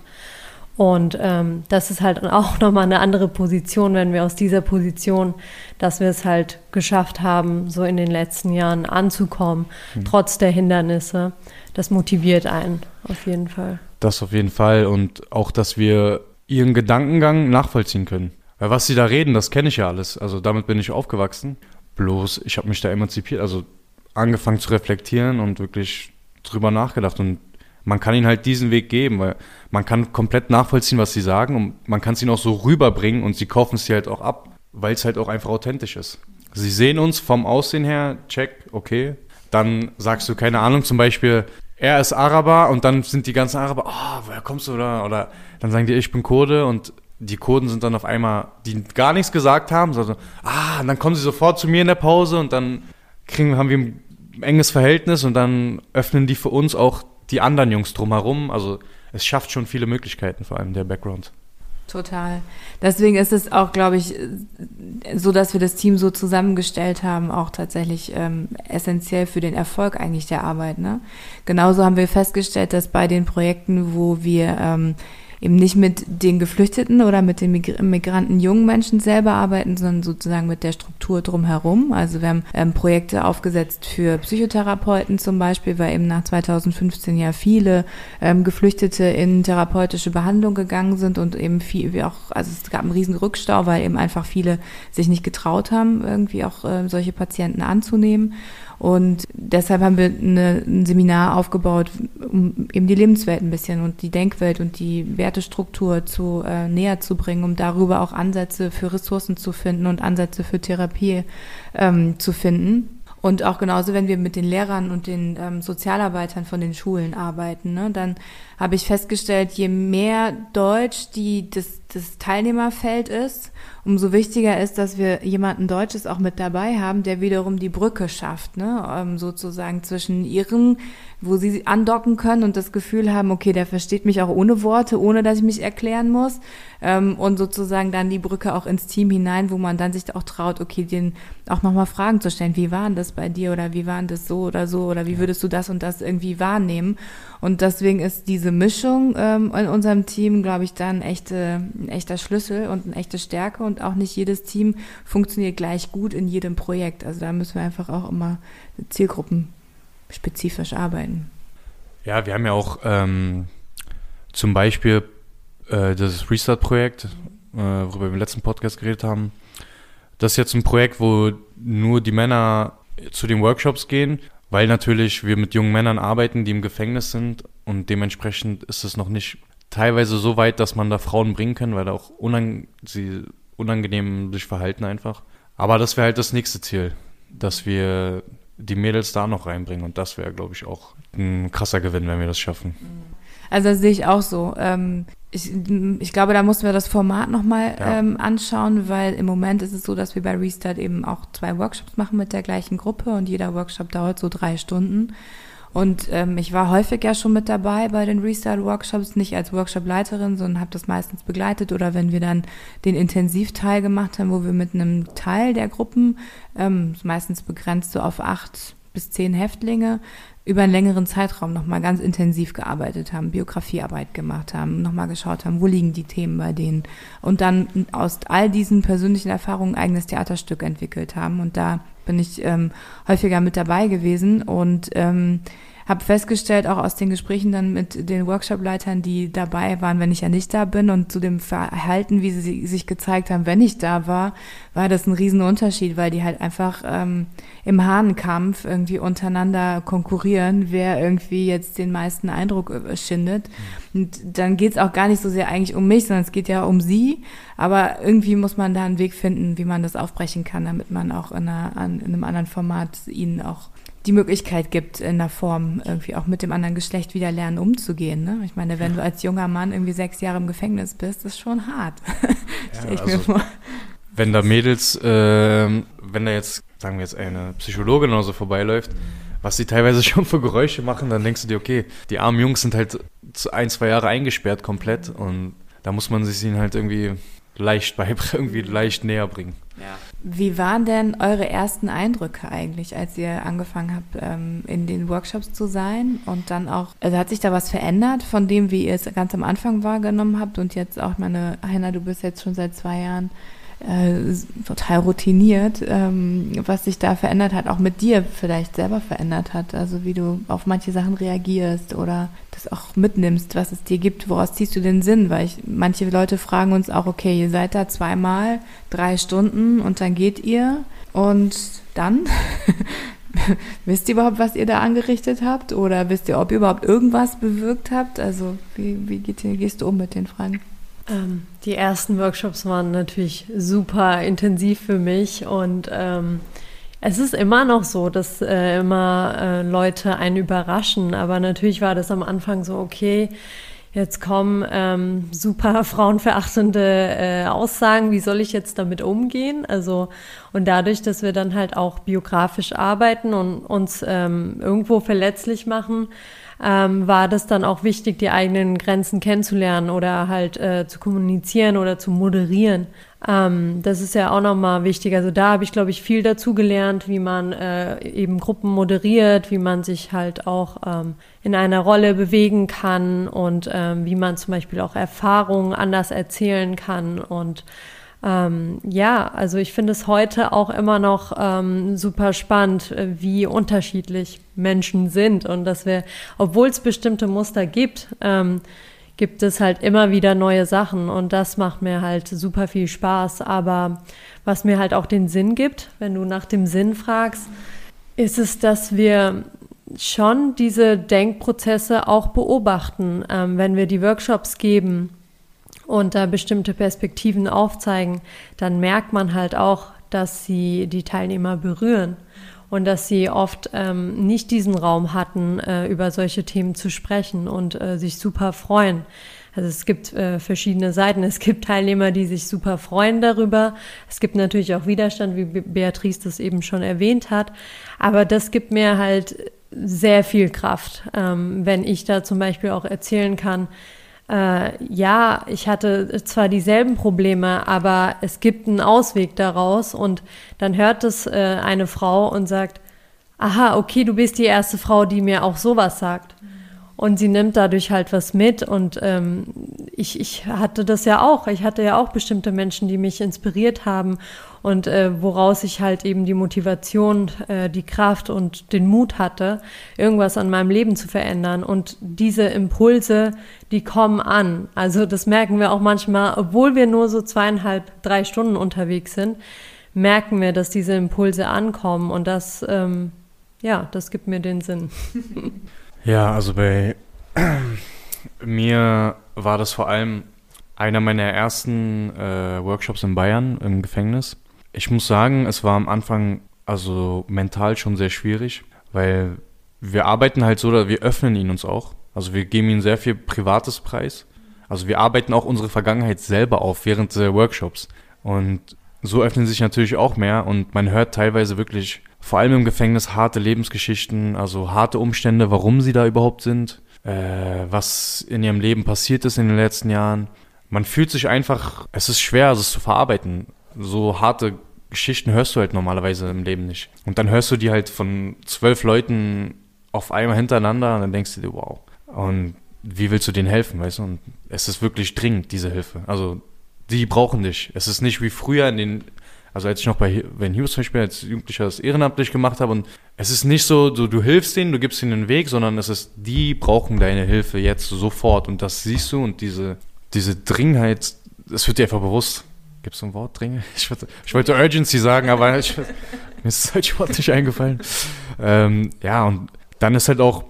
Und ähm, das ist halt auch nochmal eine andere Position, wenn wir aus dieser Position, dass wir es halt geschafft haben, so in den letzten Jahren anzukommen, mhm. trotz der Hindernisse. Das motiviert einen auf jeden Fall. Das auf jeden Fall. Und auch, dass wir ihren Gedankengang nachvollziehen können. Weil was sie da reden, das kenne ich ja alles. Also damit bin ich aufgewachsen. Bloß, ich habe mich da emanzipiert, also angefangen zu reflektieren und wirklich drüber nachgedacht. Und man kann ihnen halt diesen Weg geben, weil man kann komplett nachvollziehen, was sie sagen und man kann es ihnen auch so rüberbringen und sie kaufen es dir halt auch ab, weil es halt auch einfach authentisch ist. Sie sehen uns vom Aussehen her, check, okay. Dann sagst du, keine Ahnung, zum Beispiel, er ist Araber und dann sind die ganzen Araber, oh, woher kommst du da? Oder dann sagen die, ich bin Kurde und die Kurden sind dann auf einmal, die gar nichts gesagt haben, sondern, ah, und dann kommen sie sofort zu mir in der Pause und dann kriegen, haben wir ein enges Verhältnis und dann öffnen die für uns auch die anderen Jungs drumherum. Also es schafft schon viele Möglichkeiten, vor allem der Background. Total. Deswegen ist es auch, glaube ich, so, dass wir das Team so zusammengestellt haben, auch tatsächlich ähm, essentiell für den Erfolg eigentlich der Arbeit. Ne? Genauso haben wir festgestellt, dass bei den Projekten, wo wir ähm, eben nicht mit den Geflüchteten oder mit den Migranten jungen Menschen selber arbeiten, sondern sozusagen mit der Struktur drumherum. Also wir haben ähm, Projekte aufgesetzt für Psychotherapeuten zum Beispiel, weil eben nach 2015 ja viele ähm, Geflüchtete in therapeutische Behandlung gegangen sind und eben viel, wie auch, also es gab einen riesen Rückstau, weil eben einfach viele sich nicht getraut haben, irgendwie auch äh, solche Patienten anzunehmen. Und deshalb haben wir eine, ein Seminar aufgebaut, um eben die Lebenswelt ein bisschen und die Denkwelt und die Wertestruktur zu äh, näher zu bringen, um darüber auch Ansätze für Ressourcen zu finden und Ansätze für Therapie ähm, zu finden. Und auch genauso, wenn wir mit den Lehrern und den ähm, Sozialarbeitern von den Schulen arbeiten, ne, dann habe ich festgestellt, je mehr Deutsch die das, das Teilnehmerfeld ist, umso wichtiger ist, dass wir jemanden Deutsches auch mit dabei haben, der wiederum die Brücke schafft, ne? Ähm, sozusagen zwischen ihren, wo sie andocken können und das Gefühl haben, okay, der versteht mich auch ohne Worte, ohne dass ich mich erklären muss, ähm, und sozusagen dann die Brücke auch ins Team hinein, wo man dann sich auch traut, okay, den auch nochmal Fragen zu stellen, wie war denn das bei dir oder wie war denn das so oder so oder wie würdest du das und das irgendwie wahrnehmen? Und deswegen ist diese Mischung ähm, in unserem Team, glaube ich, dann echte, ein echter Schlüssel und eine echte Stärke. Und auch nicht jedes Team funktioniert gleich gut in jedem Projekt. Also da müssen wir einfach auch immer zielgruppenspezifisch arbeiten. Ja, wir haben ja auch ähm, zum Beispiel äh, das Restart-Projekt, äh, worüber wir im letzten Podcast geredet haben. Das ist jetzt ein Projekt, wo nur die Männer zu den Workshops gehen weil natürlich wir mit jungen Männern arbeiten, die im Gefängnis sind und dementsprechend ist es noch nicht teilweise so weit, dass man da Frauen bringen kann, weil da auch unang sie unangenehm sich verhalten einfach. Aber das wäre halt das nächste Ziel, dass wir die Mädels da noch reinbringen und das wäre, glaube ich, auch ein krasser Gewinn, wenn wir das schaffen. Also das sehe ich auch so. Ähm, ich, ich glaube, da mussten wir das Format nochmal ja. ähm, anschauen, weil im Moment ist es so, dass wir bei Restart eben auch zwei Workshops machen mit der gleichen Gruppe und jeder Workshop dauert so drei Stunden. Und ähm, ich war häufig ja schon mit dabei bei den Restart-Workshops, nicht als Workshop-Leiterin, sondern habe das meistens begleitet oder wenn wir dann den Intensivteil gemacht haben, wo wir mit einem Teil der Gruppen, ähm, meistens begrenzt so auf acht bis zehn Häftlinge, über einen längeren Zeitraum nochmal ganz intensiv gearbeitet haben, Biografiearbeit gemacht haben, nochmal geschaut haben, wo liegen die Themen bei denen und dann aus all diesen persönlichen Erfahrungen ein eigenes Theaterstück entwickelt haben. Und da bin ich ähm, häufiger mit dabei gewesen und ähm, habe festgestellt, auch aus den Gesprächen dann mit den Workshop-Leitern, die dabei waren, wenn ich ja nicht da bin und zu dem Verhalten, wie sie sich gezeigt haben, wenn ich da war, war das ein Riesenunterschied, weil die halt einfach ähm, im Hahnenkampf irgendwie untereinander konkurrieren, wer irgendwie jetzt den meisten Eindruck äh, schindet. Und dann geht's auch gar nicht so sehr eigentlich um mich, sondern es geht ja um sie. Aber irgendwie muss man da einen Weg finden, wie man das aufbrechen kann, damit man auch in, einer, in einem anderen Format ihnen auch die Möglichkeit gibt, in der Form irgendwie auch mit dem anderen Geschlecht wieder lernen, umzugehen. Ne? Ich meine, wenn du als junger Mann irgendwie sechs Jahre im Gefängnis bist, ist schon hart. Ja, ich also, mir vor. Wenn da Mädels, äh, wenn da jetzt, sagen wir jetzt, eine Psychologin oder so vorbeiläuft, was sie teilweise schon für Geräusche machen, dann denkst du dir, okay, die armen Jungs sind halt ein, zwei Jahre eingesperrt komplett und da muss man sich ihnen halt irgendwie leicht beibringen, irgendwie leicht näher bringen. Ja. Wie waren denn eure ersten Eindrücke eigentlich, als ihr angefangen habt, ähm, in den Workshops zu sein? Und dann auch, also hat sich da was verändert von dem, wie ihr es ganz am Anfang wahrgenommen habt? Und jetzt auch, meine, Heiner, du bist jetzt schon seit zwei Jahren äh, total routiniert, ähm, was sich da verändert hat, auch mit dir vielleicht selber verändert hat. Also wie du auf manche Sachen reagierst oder das auch mitnimmst, was es dir gibt, woraus ziehst du den Sinn? Weil ich, manche Leute fragen uns auch, okay, ihr seid da zweimal, drei Stunden und dann geht ihr und dann wisst ihr überhaupt, was ihr da angerichtet habt? Oder wisst ihr, ob ihr überhaupt irgendwas bewirkt habt? Also wie, wie geht, gehst du um mit den Fragen? Ähm, die ersten Workshops waren natürlich super intensiv für mich und ähm, es ist immer noch so, dass äh, immer äh, Leute einen überraschen, aber natürlich war das am Anfang so, okay, jetzt kommen ähm, super frauenverachtende äh, Aussagen, wie soll ich jetzt damit umgehen? Also, und dadurch, dass wir dann halt auch biografisch arbeiten und uns ähm, irgendwo verletzlich machen, ähm, war das dann auch wichtig, die eigenen Grenzen kennenzulernen oder halt äh, zu kommunizieren oder zu moderieren. Ähm, das ist ja auch nochmal wichtig. Also da habe ich, glaube ich, viel dazu gelernt, wie man äh, eben Gruppen moderiert, wie man sich halt auch ähm, in einer Rolle bewegen kann und ähm, wie man zum Beispiel auch Erfahrungen anders erzählen kann und ähm, ja, also ich finde es heute auch immer noch ähm, super spannend, äh, wie unterschiedlich Menschen sind und dass wir, obwohl es bestimmte Muster gibt, ähm, gibt es halt immer wieder neue Sachen und das macht mir halt super viel Spaß. Aber was mir halt auch den Sinn gibt, wenn du nach dem Sinn fragst, ist es, dass wir schon diese Denkprozesse auch beobachten, ähm, wenn wir die Workshops geben und da bestimmte Perspektiven aufzeigen, dann merkt man halt auch, dass sie die Teilnehmer berühren und dass sie oft ähm, nicht diesen Raum hatten, äh, über solche Themen zu sprechen und äh, sich super freuen. Also es gibt äh, verschiedene Seiten. Es gibt Teilnehmer, die sich super freuen darüber. Es gibt natürlich auch Widerstand, wie Beatrice das eben schon erwähnt hat. Aber das gibt mir halt sehr viel Kraft, ähm, wenn ich da zum Beispiel auch erzählen kann, äh, ja, ich hatte zwar dieselben Probleme, aber es gibt einen Ausweg daraus und dann hört es äh, eine Frau und sagt, aha, okay, du bist die erste Frau, die mir auch sowas sagt. Und sie nimmt dadurch halt was mit. Und ähm, ich, ich hatte das ja auch. Ich hatte ja auch bestimmte Menschen, die mich inspiriert haben und äh, woraus ich halt eben die Motivation, äh, die Kraft und den Mut hatte, irgendwas an meinem Leben zu verändern. Und diese Impulse, die kommen an. Also das merken wir auch manchmal, obwohl wir nur so zweieinhalb, drei Stunden unterwegs sind, merken wir, dass diese Impulse ankommen. Und das, ähm, ja, das gibt mir den Sinn. Ja, also bei mir war das vor allem einer meiner ersten äh, Workshops in Bayern im Gefängnis. Ich muss sagen, es war am Anfang also mental schon sehr schwierig, weil wir arbeiten halt so, wir öffnen ihn uns auch. Also wir geben ihnen sehr viel Privates preis. Also wir arbeiten auch unsere Vergangenheit selber auf während der Workshops. Und so öffnen sich natürlich auch mehr und man hört teilweise wirklich vor allem im Gefängnis harte Lebensgeschichten, also harte Umstände, warum sie da überhaupt sind, äh, was in ihrem Leben passiert ist in den letzten Jahren. Man fühlt sich einfach, es ist schwer, es zu verarbeiten. So harte Geschichten hörst du halt normalerweise im Leben nicht. Und dann hörst du die halt von zwölf Leuten auf einmal hintereinander und dann denkst du dir, wow. Und wie willst du denen helfen, weißt du? Und es ist wirklich dringend, diese Hilfe. Also, die brauchen dich. Es ist nicht wie früher in den also als ich noch bei wenn Hughes zum Beispiel als Jugendlicher das ehrenamtlich gemacht habe und es ist nicht so, so, du hilfst denen, du gibst ihnen einen Weg, sondern es ist, die brauchen deine Hilfe jetzt sofort und das siehst du und diese, diese Dringenheit, das wird dir einfach bewusst. Gibt es so ein Wort, Dringe? Ich, ich, wollte Urgency sagen, aber ich, mir ist das deutsche Wort nicht eingefallen. Ähm, ja, und dann ist halt auch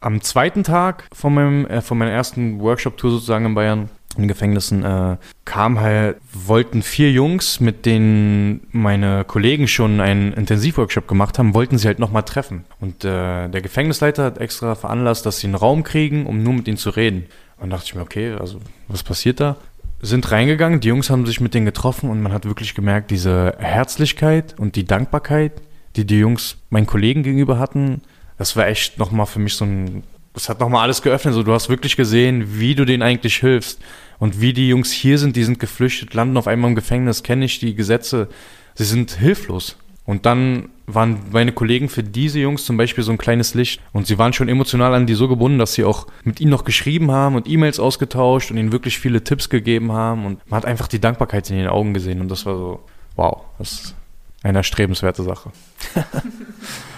am zweiten Tag von, meinem, äh, von meiner ersten Workshop-Tour sozusagen in Bayern, in Gefängnissen äh, kam halt, wollten vier Jungs, mit denen meine Kollegen schon einen Intensivworkshop gemacht haben, wollten sie halt nochmal treffen. Und äh, der Gefängnisleiter hat extra veranlasst, dass sie einen Raum kriegen, um nur mit ihnen zu reden. Und dachte ich mir, okay, also was passiert da? Sind reingegangen, die Jungs haben sich mit denen getroffen und man hat wirklich gemerkt, diese Herzlichkeit und die Dankbarkeit, die die Jungs meinen Kollegen gegenüber hatten, das war echt nochmal für mich so ein das hat nochmal alles geöffnet. So, du hast wirklich gesehen, wie du denen eigentlich hilfst. Und wie die Jungs hier sind, die sind geflüchtet, landen auf einmal im Gefängnis, kenne ich die Gesetze. Sie sind hilflos. Und dann waren meine Kollegen für diese Jungs zum Beispiel so ein kleines Licht. Und sie waren schon emotional an die so gebunden, dass sie auch mit ihnen noch geschrieben haben und E-Mails ausgetauscht und ihnen wirklich viele Tipps gegeben haben. Und man hat einfach die Dankbarkeit in ihren Augen gesehen. Und das war so, wow, das ist eine erstrebenswerte Sache.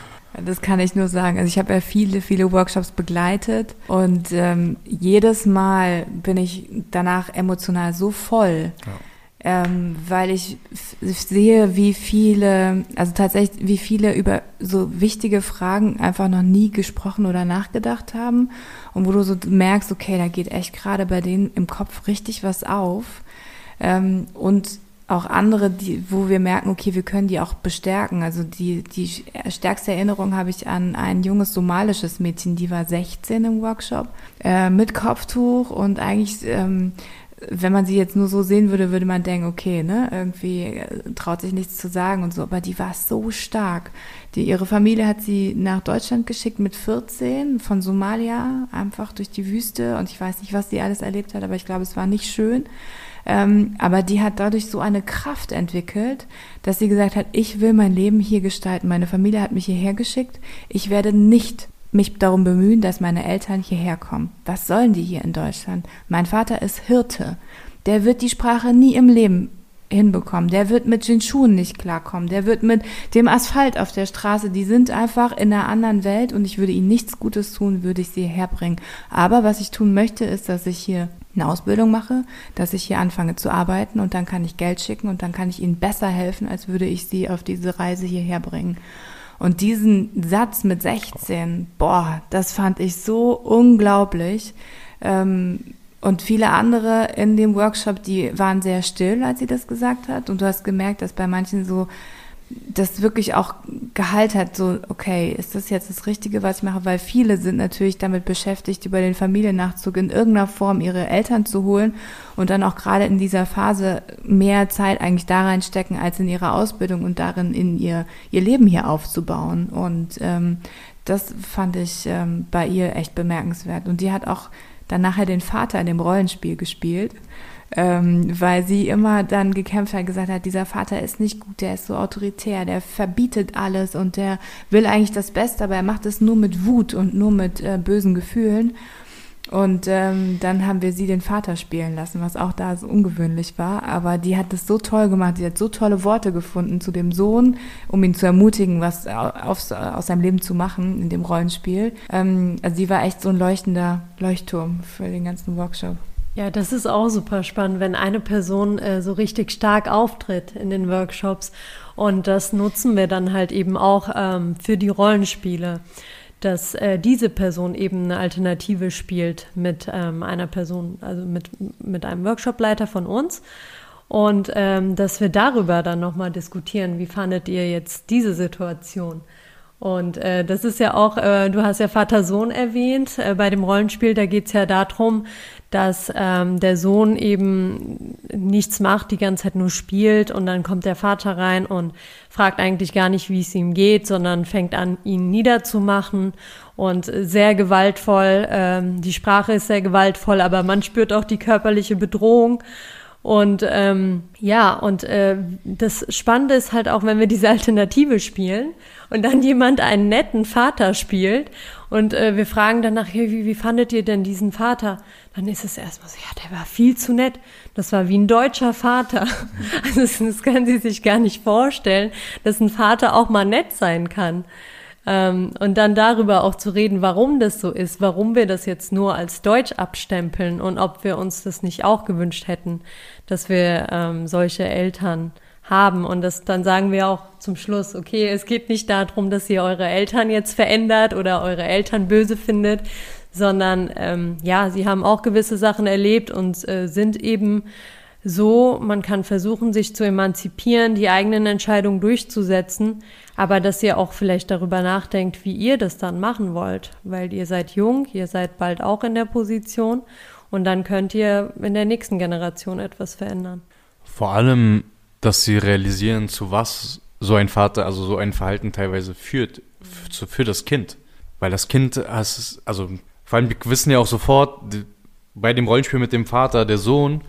Das kann ich nur sagen. Also ich habe ja viele, viele Workshops begleitet und ähm, jedes Mal bin ich danach emotional so voll, ja. ähm, weil ich, ich, sehe, wie viele, also tatsächlich, wie viele über so wichtige Fragen einfach noch nie gesprochen oder nachgedacht haben und wo du so merkst, okay, da geht echt gerade bei denen im Kopf richtig was auf ähm, und auch andere, die, wo wir merken, okay, wir können die auch bestärken. Also die, die stärkste Erinnerung habe ich an ein junges somalisches Mädchen, die war 16 im Workshop, äh, mit Kopftuch und eigentlich ähm, wenn man sie jetzt nur so sehen würde, würde man denken, okay, ne, irgendwie äh, traut sich nichts zu sagen und so, aber die war so stark. Die, ihre Familie hat sie nach Deutschland geschickt mit 14 von Somalia, einfach durch die Wüste und ich weiß nicht, was sie alles erlebt hat, aber ich glaube, es war nicht schön. Ähm, aber die hat dadurch so eine Kraft entwickelt, dass sie gesagt hat, ich will mein Leben hier gestalten. Meine Familie hat mich hierher geschickt. Ich werde nicht mich darum bemühen, dass meine Eltern hierher kommen. Was sollen die hier in Deutschland? Mein Vater ist Hirte. Der wird die Sprache nie im Leben hinbekommen. Der wird mit den Schuhen nicht klarkommen. Der wird mit dem Asphalt auf der Straße, die sind einfach in einer anderen Welt und ich würde ihnen nichts Gutes tun, würde ich sie herbringen. Aber was ich tun möchte, ist, dass ich hier eine Ausbildung mache, dass ich hier anfange zu arbeiten und dann kann ich Geld schicken und dann kann ich ihnen besser helfen, als würde ich sie auf diese Reise hierher bringen. Und diesen Satz mit 16, boah, das fand ich so unglaublich. Ähm, und viele andere in dem Workshop, die waren sehr still, als sie das gesagt hat. Und du hast gemerkt, dass bei manchen so das wirklich auch Gehalt hat, so, okay, ist das jetzt das Richtige, was ich mache? Weil viele sind natürlich damit beschäftigt, über den Familiennachzug in irgendeiner Form ihre Eltern zu holen und dann auch gerade in dieser Phase mehr Zeit eigentlich da reinstecken, als in ihre Ausbildung und darin in ihr, ihr Leben hier aufzubauen. Und ähm, das fand ich ähm, bei ihr echt bemerkenswert. Und die hat auch dann nachher den Vater in dem Rollenspiel gespielt ähm, weil sie immer dann gekämpft hat, gesagt hat, dieser Vater ist nicht gut, der ist so autoritär, der verbietet alles und der will eigentlich das Beste, aber er macht es nur mit Wut und nur mit äh, bösen Gefühlen. Und ähm, dann haben wir sie den Vater spielen lassen, was auch da so ungewöhnlich war. Aber die hat es so toll gemacht. Sie hat so tolle Worte gefunden zu dem Sohn, um ihn zu ermutigen, was auf, aus seinem Leben zu machen in dem Rollenspiel. Ähm, also sie war echt so ein leuchtender Leuchtturm für den ganzen Workshop. Ja, das ist auch super spannend, wenn eine Person äh, so richtig stark auftritt in den Workshops. Und das nutzen wir dann halt eben auch ähm, für die Rollenspiele, dass äh, diese Person eben eine Alternative spielt mit ähm, einer Person, also mit, mit einem Workshopleiter von uns. Und ähm, dass wir darüber dann nochmal diskutieren, wie fandet ihr jetzt diese Situation? Und äh, das ist ja auch, äh, du hast ja Vater-Sohn erwähnt, äh, bei dem Rollenspiel, da geht's ja darum, dass ähm, der Sohn eben nichts macht, die ganze Zeit nur spielt und dann kommt der Vater rein und fragt eigentlich gar nicht, wie es ihm geht, sondern fängt an, ihn niederzumachen und sehr gewaltvoll. Ähm, die Sprache ist sehr gewaltvoll, aber man spürt auch die körperliche Bedrohung. Und ähm, ja, und äh, das Spannende ist halt auch, wenn wir diese Alternative spielen und dann jemand einen netten Vater spielt und äh, wir fragen danach, hey, wie, wie fandet ihr denn diesen Vater? Dann ist es erstmal so, ja, der war viel zu nett. Das war wie ein deutscher Vater. Also das, das können Sie sich gar nicht vorstellen, dass ein Vater auch mal nett sein kann. Ähm, und dann darüber auch zu reden, warum das so ist, warum wir das jetzt nur als Deutsch abstempeln und ob wir uns das nicht auch gewünscht hätten, dass wir ähm, solche Eltern haben. Und das, dann sagen wir auch zum Schluss, okay, es geht nicht darum, dass ihr eure Eltern jetzt verändert oder eure Eltern böse findet, sondern ähm, ja, sie haben auch gewisse Sachen erlebt und äh, sind eben so, man kann versuchen, sich zu emanzipieren, die eigenen Entscheidungen durchzusetzen, aber dass ihr auch vielleicht darüber nachdenkt, wie ihr das dann machen wollt, weil ihr seid jung, ihr seid bald auch in der Position und dann könnt ihr in der nächsten Generation etwas verändern. Vor allem, dass sie realisieren, zu was so ein Vater, also so ein Verhalten teilweise führt, für, für das Kind. Weil das Kind, also vor allem, wir wissen ja auch sofort, bei dem Rollenspiel mit dem Vater, der Sohn,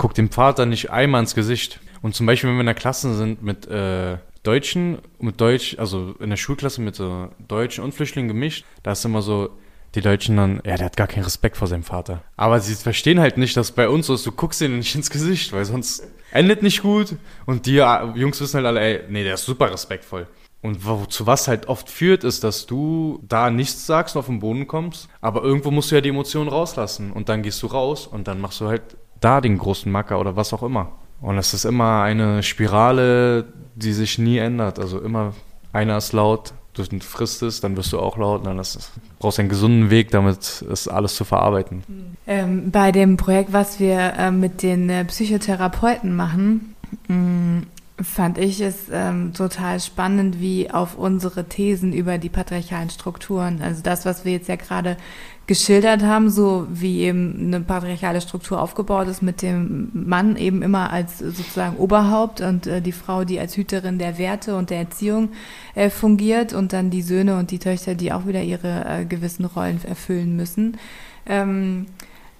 guckt dem Vater nicht einmal ins Gesicht. Und zum Beispiel, wenn wir in der Klasse sind mit äh, Deutschen, mit Deutsch, also in der Schulklasse mit so Deutschen und Flüchtlingen gemischt, da ist immer so, die Deutschen dann, ja, der hat gar keinen Respekt vor seinem Vater. Aber sie verstehen halt nicht, dass bei uns so ist, du guckst ihnen nicht ins Gesicht, weil sonst endet nicht gut. Und die äh, Jungs wissen halt alle, ey, nee, der ist super respektvoll. Und wozu was halt oft führt, ist, dass du da nichts sagst und auf den Boden kommst, aber irgendwo musst du ja die Emotionen rauslassen. Und dann gehst du raus und dann machst du halt da den großen Macker oder was auch immer. Und es ist immer eine Spirale, die sich nie ändert. Also immer einer ist laut, du frisst es, dann wirst du auch laut, dann ist, brauchst einen gesunden Weg, damit es alles zu verarbeiten. Ähm, bei dem Projekt, was wir äh, mit den äh, Psychotherapeuten machen, Mm, fand ich es ähm, total spannend, wie auf unsere Thesen über die patriarchalen Strukturen, also das, was wir jetzt ja gerade geschildert haben, so wie eben eine patriarchale Struktur aufgebaut ist, mit dem Mann eben immer als sozusagen Oberhaupt und äh, die Frau, die als Hüterin der Werte und der Erziehung äh, fungiert und dann die Söhne und die Töchter, die auch wieder ihre äh, gewissen Rollen erfüllen müssen. Ähm,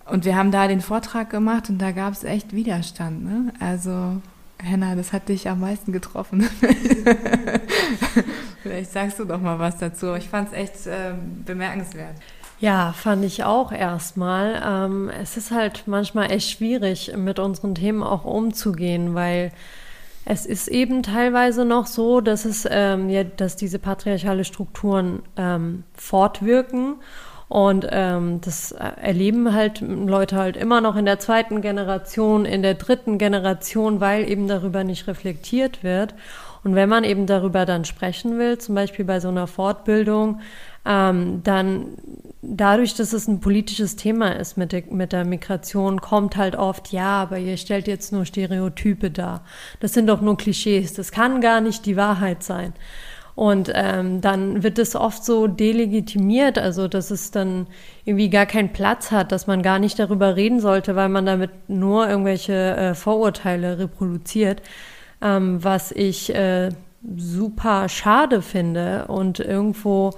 und wir haben da den Vortrag gemacht und da gab es echt Widerstand. Ne? Also Henna, das hat dich am meisten getroffen. Vielleicht sagst du doch mal was dazu. Ich fand es echt äh, bemerkenswert. Ja, fand ich auch erstmal. Ähm, es ist halt manchmal echt schwierig, mit unseren Themen auch umzugehen, weil es ist eben teilweise noch so, dass es ähm, ja, dass diese patriarchale Strukturen ähm, fortwirken und ähm, das erleben halt Leute halt immer noch in der zweiten Generation, in der dritten Generation, weil eben darüber nicht reflektiert wird. Und wenn man eben darüber dann sprechen will, zum Beispiel bei so einer Fortbildung, ähm, dann dadurch, dass es ein politisches Thema ist mit der, mit der Migration, kommt halt oft, ja, aber ihr stellt jetzt nur Stereotype dar. Das sind doch nur Klischees. Das kann gar nicht die Wahrheit sein. Und ähm, dann wird es oft so delegitimiert, also dass es dann irgendwie gar keinen Platz hat, dass man gar nicht darüber reden sollte, weil man damit nur irgendwelche äh, Vorurteile reproduziert, ähm, was ich äh, super schade finde und irgendwo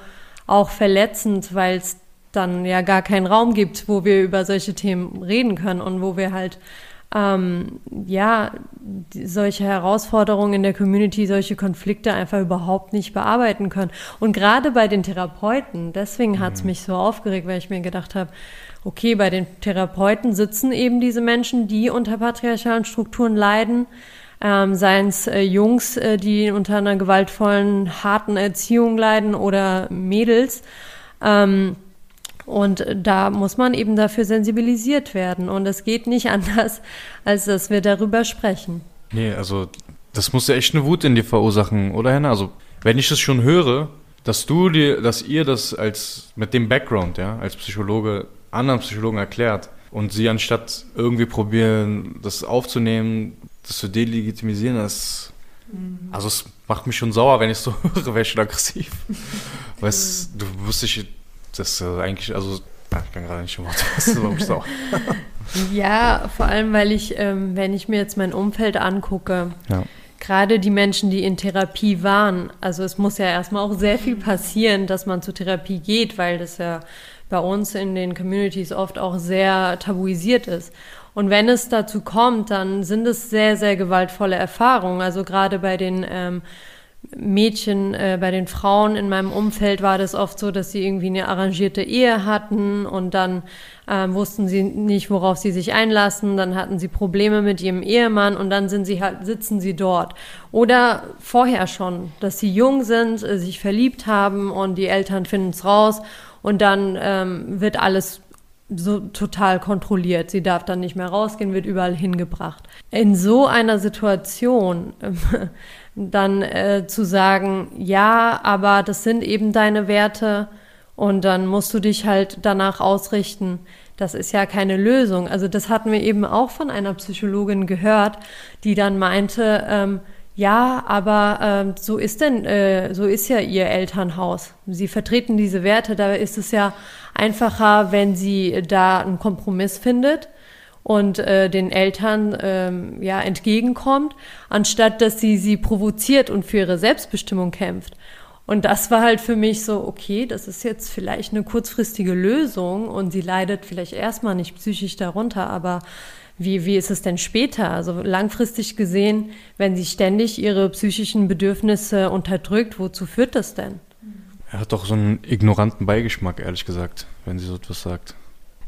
auch verletzend, weil es dann ja gar keinen Raum gibt, wo wir über solche Themen reden können und wo wir halt ähm, ja solche Herausforderungen in der Community, solche Konflikte einfach überhaupt nicht bearbeiten können. Und gerade bei den Therapeuten, deswegen hat es mhm. mich so aufgeregt, weil ich mir gedacht habe, okay, bei den Therapeuten sitzen eben diese Menschen, die unter patriarchalen Strukturen leiden. Ähm, seien es äh, Jungs, äh, die unter einer gewaltvollen, harten Erziehung leiden oder Mädels. Ähm, und da muss man eben dafür sensibilisiert werden. Und es geht nicht anders, als dass wir darüber sprechen. Nee, also das muss ja echt eine Wut in dir verursachen, oder Henna? Also wenn ich das schon höre, dass du dir, dass ihr das als mit dem Background, ja, als Psychologe anderen Psychologen erklärt und sie anstatt irgendwie probieren, das aufzunehmen, das zu delegitimisieren, das mhm. also es macht mich schon sauer, wenn ich so höre, wäre ich schon aggressiv. Weißt du, wusste ich das ist eigentlich, also ich bin gerade nicht im Wort, das ist überhaupt sauer. ja, vor allem, weil ich, ähm, wenn ich mir jetzt mein Umfeld angucke, ja. gerade die Menschen, die in Therapie waren, also es muss ja erstmal auch sehr viel passieren, dass man zur Therapie geht, weil das ja bei uns in den Communities oft auch sehr tabuisiert ist. Und wenn es dazu kommt, dann sind es sehr, sehr gewaltvolle Erfahrungen. Also gerade bei den ähm, Mädchen, äh, bei den Frauen in meinem Umfeld war das oft so, dass sie irgendwie eine arrangierte Ehe hatten und dann ähm, wussten sie nicht, worauf sie sich einlassen, dann hatten sie Probleme mit ihrem Ehemann und dann sind sie halt, sitzen sie dort. Oder vorher schon, dass sie jung sind, äh, sich verliebt haben und die Eltern finden es raus und dann ähm, wird alles so total kontrolliert. Sie darf dann nicht mehr rausgehen, wird überall hingebracht. In so einer Situation dann äh, zu sagen, ja, aber das sind eben deine Werte und dann musst du dich halt danach ausrichten. Das ist ja keine Lösung. Also das hatten wir eben auch von einer Psychologin gehört, die dann meinte, ähm, ja, aber ähm, so ist denn, äh, so ist ja ihr Elternhaus. Sie vertreten diese Werte, da ist es ja einfacher, wenn sie da einen Kompromiss findet und äh, den Eltern ähm, ja entgegenkommt, anstatt dass sie sie provoziert und für ihre Selbstbestimmung kämpft. Und das war halt für mich so, okay, das ist jetzt vielleicht eine kurzfristige Lösung und sie leidet vielleicht erstmal nicht psychisch darunter, aber wie, wie ist es denn später? Also langfristig gesehen, wenn sie ständig ihre psychischen Bedürfnisse unterdrückt, wozu führt das denn? Er hat doch so einen ignoranten Beigeschmack, ehrlich gesagt, wenn sie so etwas sagt.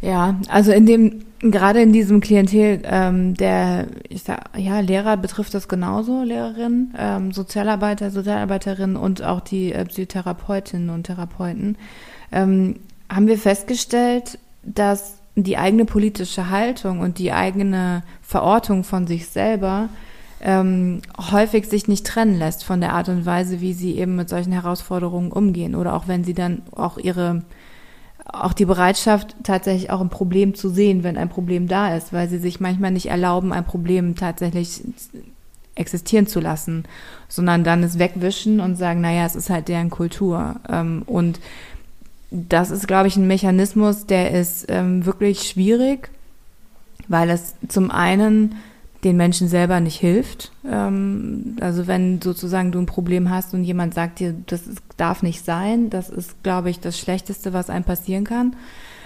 Ja, also in dem, gerade in diesem Klientel, ähm, der, ich sag, ja, Lehrer betrifft das genauso, Lehrerin, ähm, Sozialarbeiter, Sozialarbeiterinnen und auch die äh, Psychotherapeutinnen und Therapeuten, ähm, haben wir festgestellt, dass die eigene politische Haltung und die eigene Verortung von sich selber ähm, häufig sich nicht trennen lässt von der Art und Weise, wie sie eben mit solchen Herausforderungen umgehen oder auch wenn sie dann auch ihre auch die Bereitschaft, tatsächlich auch ein Problem zu sehen, wenn ein Problem da ist, weil sie sich manchmal nicht erlauben, ein Problem tatsächlich existieren zu lassen, sondern dann es wegwischen und sagen, naja, es ist halt deren Kultur. Ähm, und das ist, glaube ich, ein Mechanismus, der ist ähm, wirklich schwierig, weil es zum einen den Menschen selber nicht hilft. Ähm, also wenn sozusagen du ein Problem hast und jemand sagt dir, das ist, darf nicht sein, das ist, glaube ich, das Schlechteste, was einem passieren kann.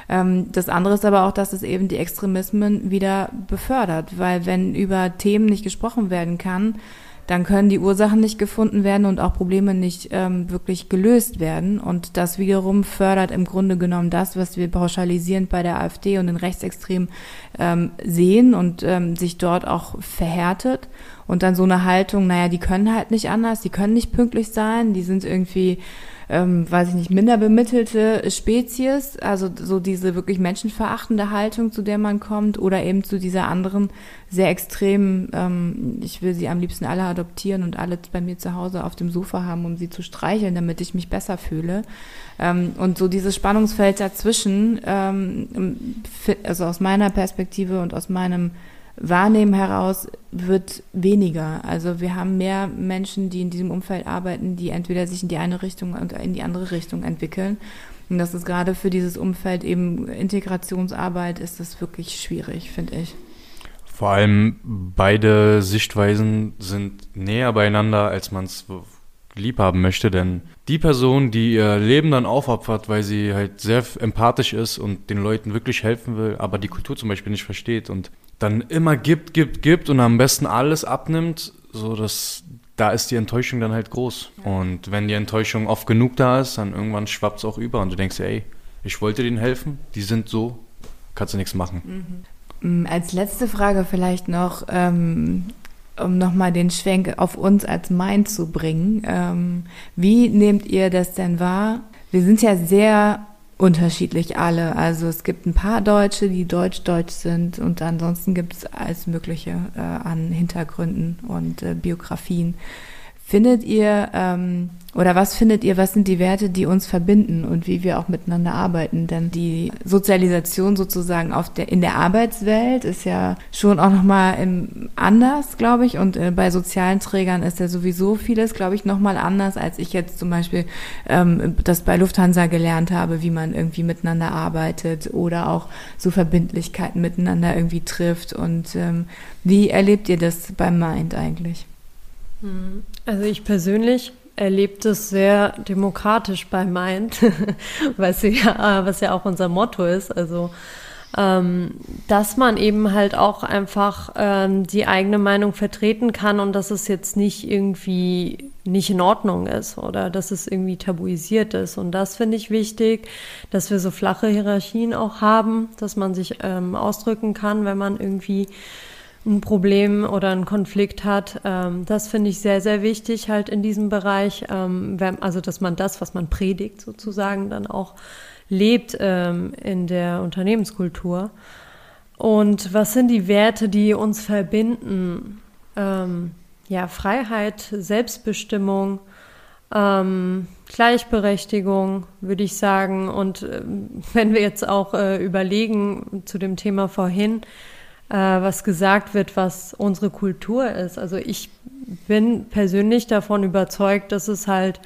Ähm, das andere ist aber auch, dass es eben die Extremismen wieder befördert, weil wenn über Themen nicht gesprochen werden kann, dann können die Ursachen nicht gefunden werden und auch Probleme nicht ähm, wirklich gelöst werden. Und das wiederum fördert im Grunde genommen das, was wir pauschalisierend bei der AfD und den Rechtsextremen ähm, sehen und ähm, sich dort auch verhärtet. Und dann so eine Haltung, naja, die können halt nicht anders, die können nicht pünktlich sein, die sind irgendwie ähm, weiß ich nicht, minder bemittelte Spezies, also so diese wirklich menschenverachtende Haltung, zu der man kommt, oder eben zu dieser anderen sehr extremen, ähm, ich will sie am liebsten alle adoptieren und alle bei mir zu Hause auf dem Sofa haben, um sie zu streicheln, damit ich mich besser fühle. Ähm, und so dieses Spannungsfeld dazwischen, ähm, also aus meiner Perspektive und aus meinem Wahrnehmen heraus wird weniger. Also wir haben mehr Menschen, die in diesem Umfeld arbeiten, die entweder sich in die eine Richtung oder in die andere Richtung entwickeln. Und das ist gerade für dieses Umfeld eben Integrationsarbeit ist das wirklich schwierig, finde ich. Vor allem beide Sichtweisen sind näher beieinander, als man es lieb haben möchte, denn die Person, die ihr Leben dann aufopfert, weil sie halt sehr empathisch ist und den Leuten wirklich helfen will, aber die Kultur zum Beispiel nicht versteht und dann immer gibt, gibt, gibt und am besten alles abnimmt, so dass da ist die Enttäuschung dann halt groß. Und wenn die Enttäuschung oft genug da ist, dann irgendwann schwappt es auch über und du denkst, ey, ich wollte denen helfen, die sind so, kannst du nichts machen. Mhm. Als letzte Frage vielleicht noch, ähm, um nochmal den Schwenk auf uns als Mind zu bringen. Ähm, wie nehmt ihr das denn wahr? Wir sind ja sehr unterschiedlich alle. Also es gibt ein paar Deutsche, die deutsch-deutsch sind und ansonsten gibt es alles Mögliche äh, an Hintergründen und äh, Biografien. Findet ihr, ähm, oder was findet ihr, was sind die Werte, die uns verbinden und wie wir auch miteinander arbeiten? Denn die Sozialisation sozusagen auf der, in der Arbeitswelt ist ja schon auch nochmal anders, glaube ich. Und äh, bei sozialen Trägern ist ja sowieso vieles, glaube ich, nochmal anders, als ich jetzt zum Beispiel ähm, das bei Lufthansa gelernt habe, wie man irgendwie miteinander arbeitet oder auch so Verbindlichkeiten miteinander irgendwie trifft. Und ähm, wie erlebt ihr das beim Mind eigentlich? Also ich persönlich erlebe es sehr demokratisch bei Mind, was ja, was ja auch unser Motto ist. Also ähm, dass man eben halt auch einfach ähm, die eigene Meinung vertreten kann und dass es jetzt nicht irgendwie nicht in Ordnung ist oder dass es irgendwie tabuisiert ist. Und das finde ich wichtig, dass wir so flache Hierarchien auch haben, dass man sich ähm, ausdrücken kann, wenn man irgendwie ein Problem oder einen Konflikt hat. Ähm, das finde ich sehr, sehr wichtig halt in diesem Bereich. Ähm, also, dass man das, was man predigt, sozusagen dann auch lebt ähm, in der Unternehmenskultur. Und was sind die Werte, die uns verbinden? Ähm, ja, Freiheit, Selbstbestimmung, ähm, Gleichberechtigung, würde ich sagen. Und äh, wenn wir jetzt auch äh, überlegen zu dem Thema vorhin, äh, was gesagt wird, was unsere Kultur ist. Also ich bin persönlich davon überzeugt, dass es halt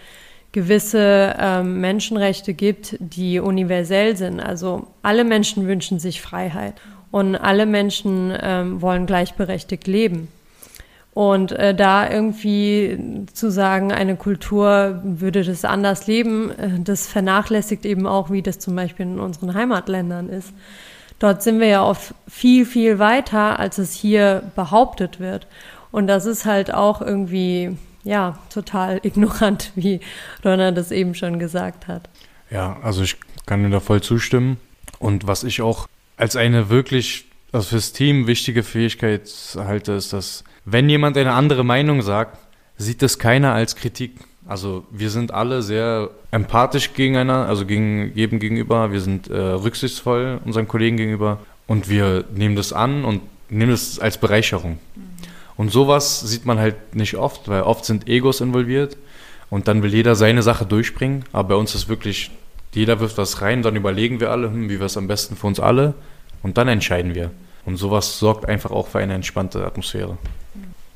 gewisse ähm, Menschenrechte gibt, die universell sind. Also alle Menschen wünschen sich Freiheit und alle Menschen ähm, wollen gleichberechtigt leben. Und äh, da irgendwie zu sagen, eine Kultur würde das anders leben, äh, das vernachlässigt eben auch, wie das zum Beispiel in unseren Heimatländern ist. Dort sind wir ja oft viel, viel weiter, als es hier behauptet wird. Und das ist halt auch irgendwie, ja, total ignorant, wie Ronald das eben schon gesagt hat. Ja, also ich kann dir da voll zustimmen. Und was ich auch als eine wirklich, also fürs Team wichtige Fähigkeit halte, ist, dass wenn jemand eine andere Meinung sagt, sieht das keiner als Kritik. Also wir sind alle sehr empathisch gegeneinander, also gegen, jedem gegenüber. Wir sind äh, rücksichtsvoll unseren Kollegen gegenüber und wir nehmen das an und nehmen das als Bereicherung. Mhm. Und sowas sieht man halt nicht oft, weil oft sind Egos involviert und dann will jeder seine Sache durchbringen. Aber bei uns ist wirklich, jeder wirft was rein, dann überlegen wir alle, hm, wie wir es am besten für uns alle und dann entscheiden wir. Und sowas sorgt einfach auch für eine entspannte Atmosphäre.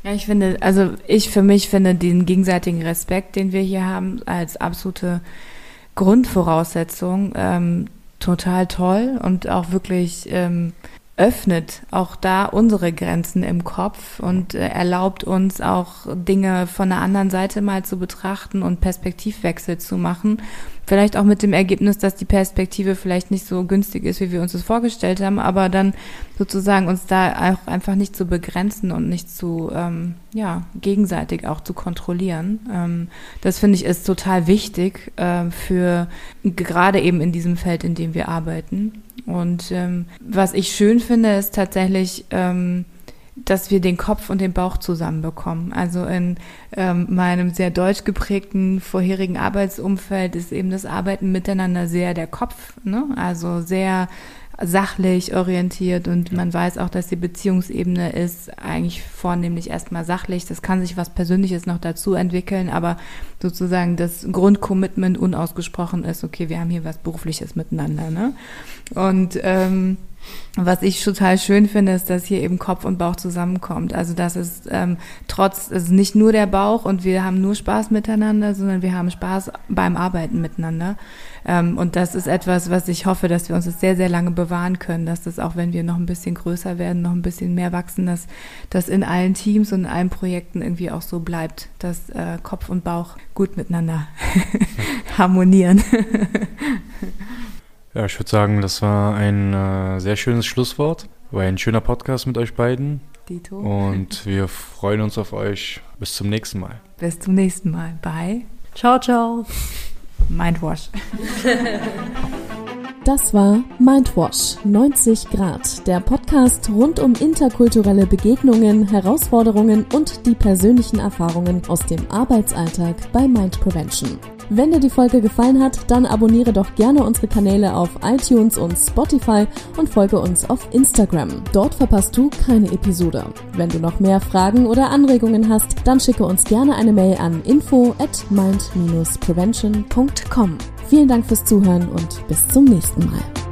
Ja, ich finde, also ich für mich finde den gegenseitigen Respekt, den wir hier haben, als absolute Grundvoraussetzung ähm, total toll und auch wirklich ähm, öffnet auch da unsere Grenzen im Kopf und äh, erlaubt uns auch Dinge von der anderen Seite mal zu betrachten und Perspektivwechsel zu machen Vielleicht auch mit dem Ergebnis, dass die Perspektive vielleicht nicht so günstig ist, wie wir uns das vorgestellt haben, aber dann sozusagen uns da auch einfach nicht zu begrenzen und nicht zu, ähm, ja, gegenseitig auch zu kontrollieren. Ähm, das finde ich ist total wichtig äh, für gerade eben in diesem Feld, in dem wir arbeiten. Und ähm, was ich schön finde, ist tatsächlich, ähm, dass wir den Kopf und den Bauch zusammenbekommen. Also in ähm, meinem sehr deutsch geprägten vorherigen Arbeitsumfeld ist eben das Arbeiten miteinander sehr der Kopf, ne? also sehr sachlich orientiert und man weiß auch, dass die Beziehungsebene ist eigentlich vornehmlich erstmal sachlich. Das kann sich was Persönliches noch dazu entwickeln, aber sozusagen das Grundcommitment unausgesprochen ist, okay, wir haben hier was Berufliches miteinander. Ne? Und ähm, was ich total schön finde, ist, dass hier eben Kopf und Bauch zusammenkommt. Also das ist ähm, trotz, es ist nicht nur der Bauch und wir haben nur Spaß miteinander, sondern wir haben Spaß beim Arbeiten miteinander. Ähm, und das ist etwas, was ich hoffe, dass wir uns das sehr, sehr lange bewahren können, dass das auch, wenn wir noch ein bisschen größer werden, noch ein bisschen mehr wachsen, dass das in allen Teams und in allen Projekten irgendwie auch so bleibt, dass äh, Kopf und Bauch gut miteinander harmonieren. Ja, ich würde sagen, das war ein äh, sehr schönes Schlusswort. War ein schöner Podcast mit euch beiden. Dito. Und wir freuen uns auf euch. Bis zum nächsten Mal. Bis zum nächsten Mal. Bye. Ciao, ciao. Mindwash. Das war Mindwash 90 Grad, der Podcast rund um interkulturelle Begegnungen, Herausforderungen und die persönlichen Erfahrungen aus dem Arbeitsalltag bei Mind Prevention. Wenn dir die Folge gefallen hat, dann abonniere doch gerne unsere Kanäle auf iTunes und Spotify und folge uns auf Instagram. Dort verpasst du keine Episode. Wenn du noch mehr Fragen oder Anregungen hast, dann schicke uns gerne eine Mail an info at mind-prevention.com. Vielen Dank fürs Zuhören und bis zum nächsten Mal.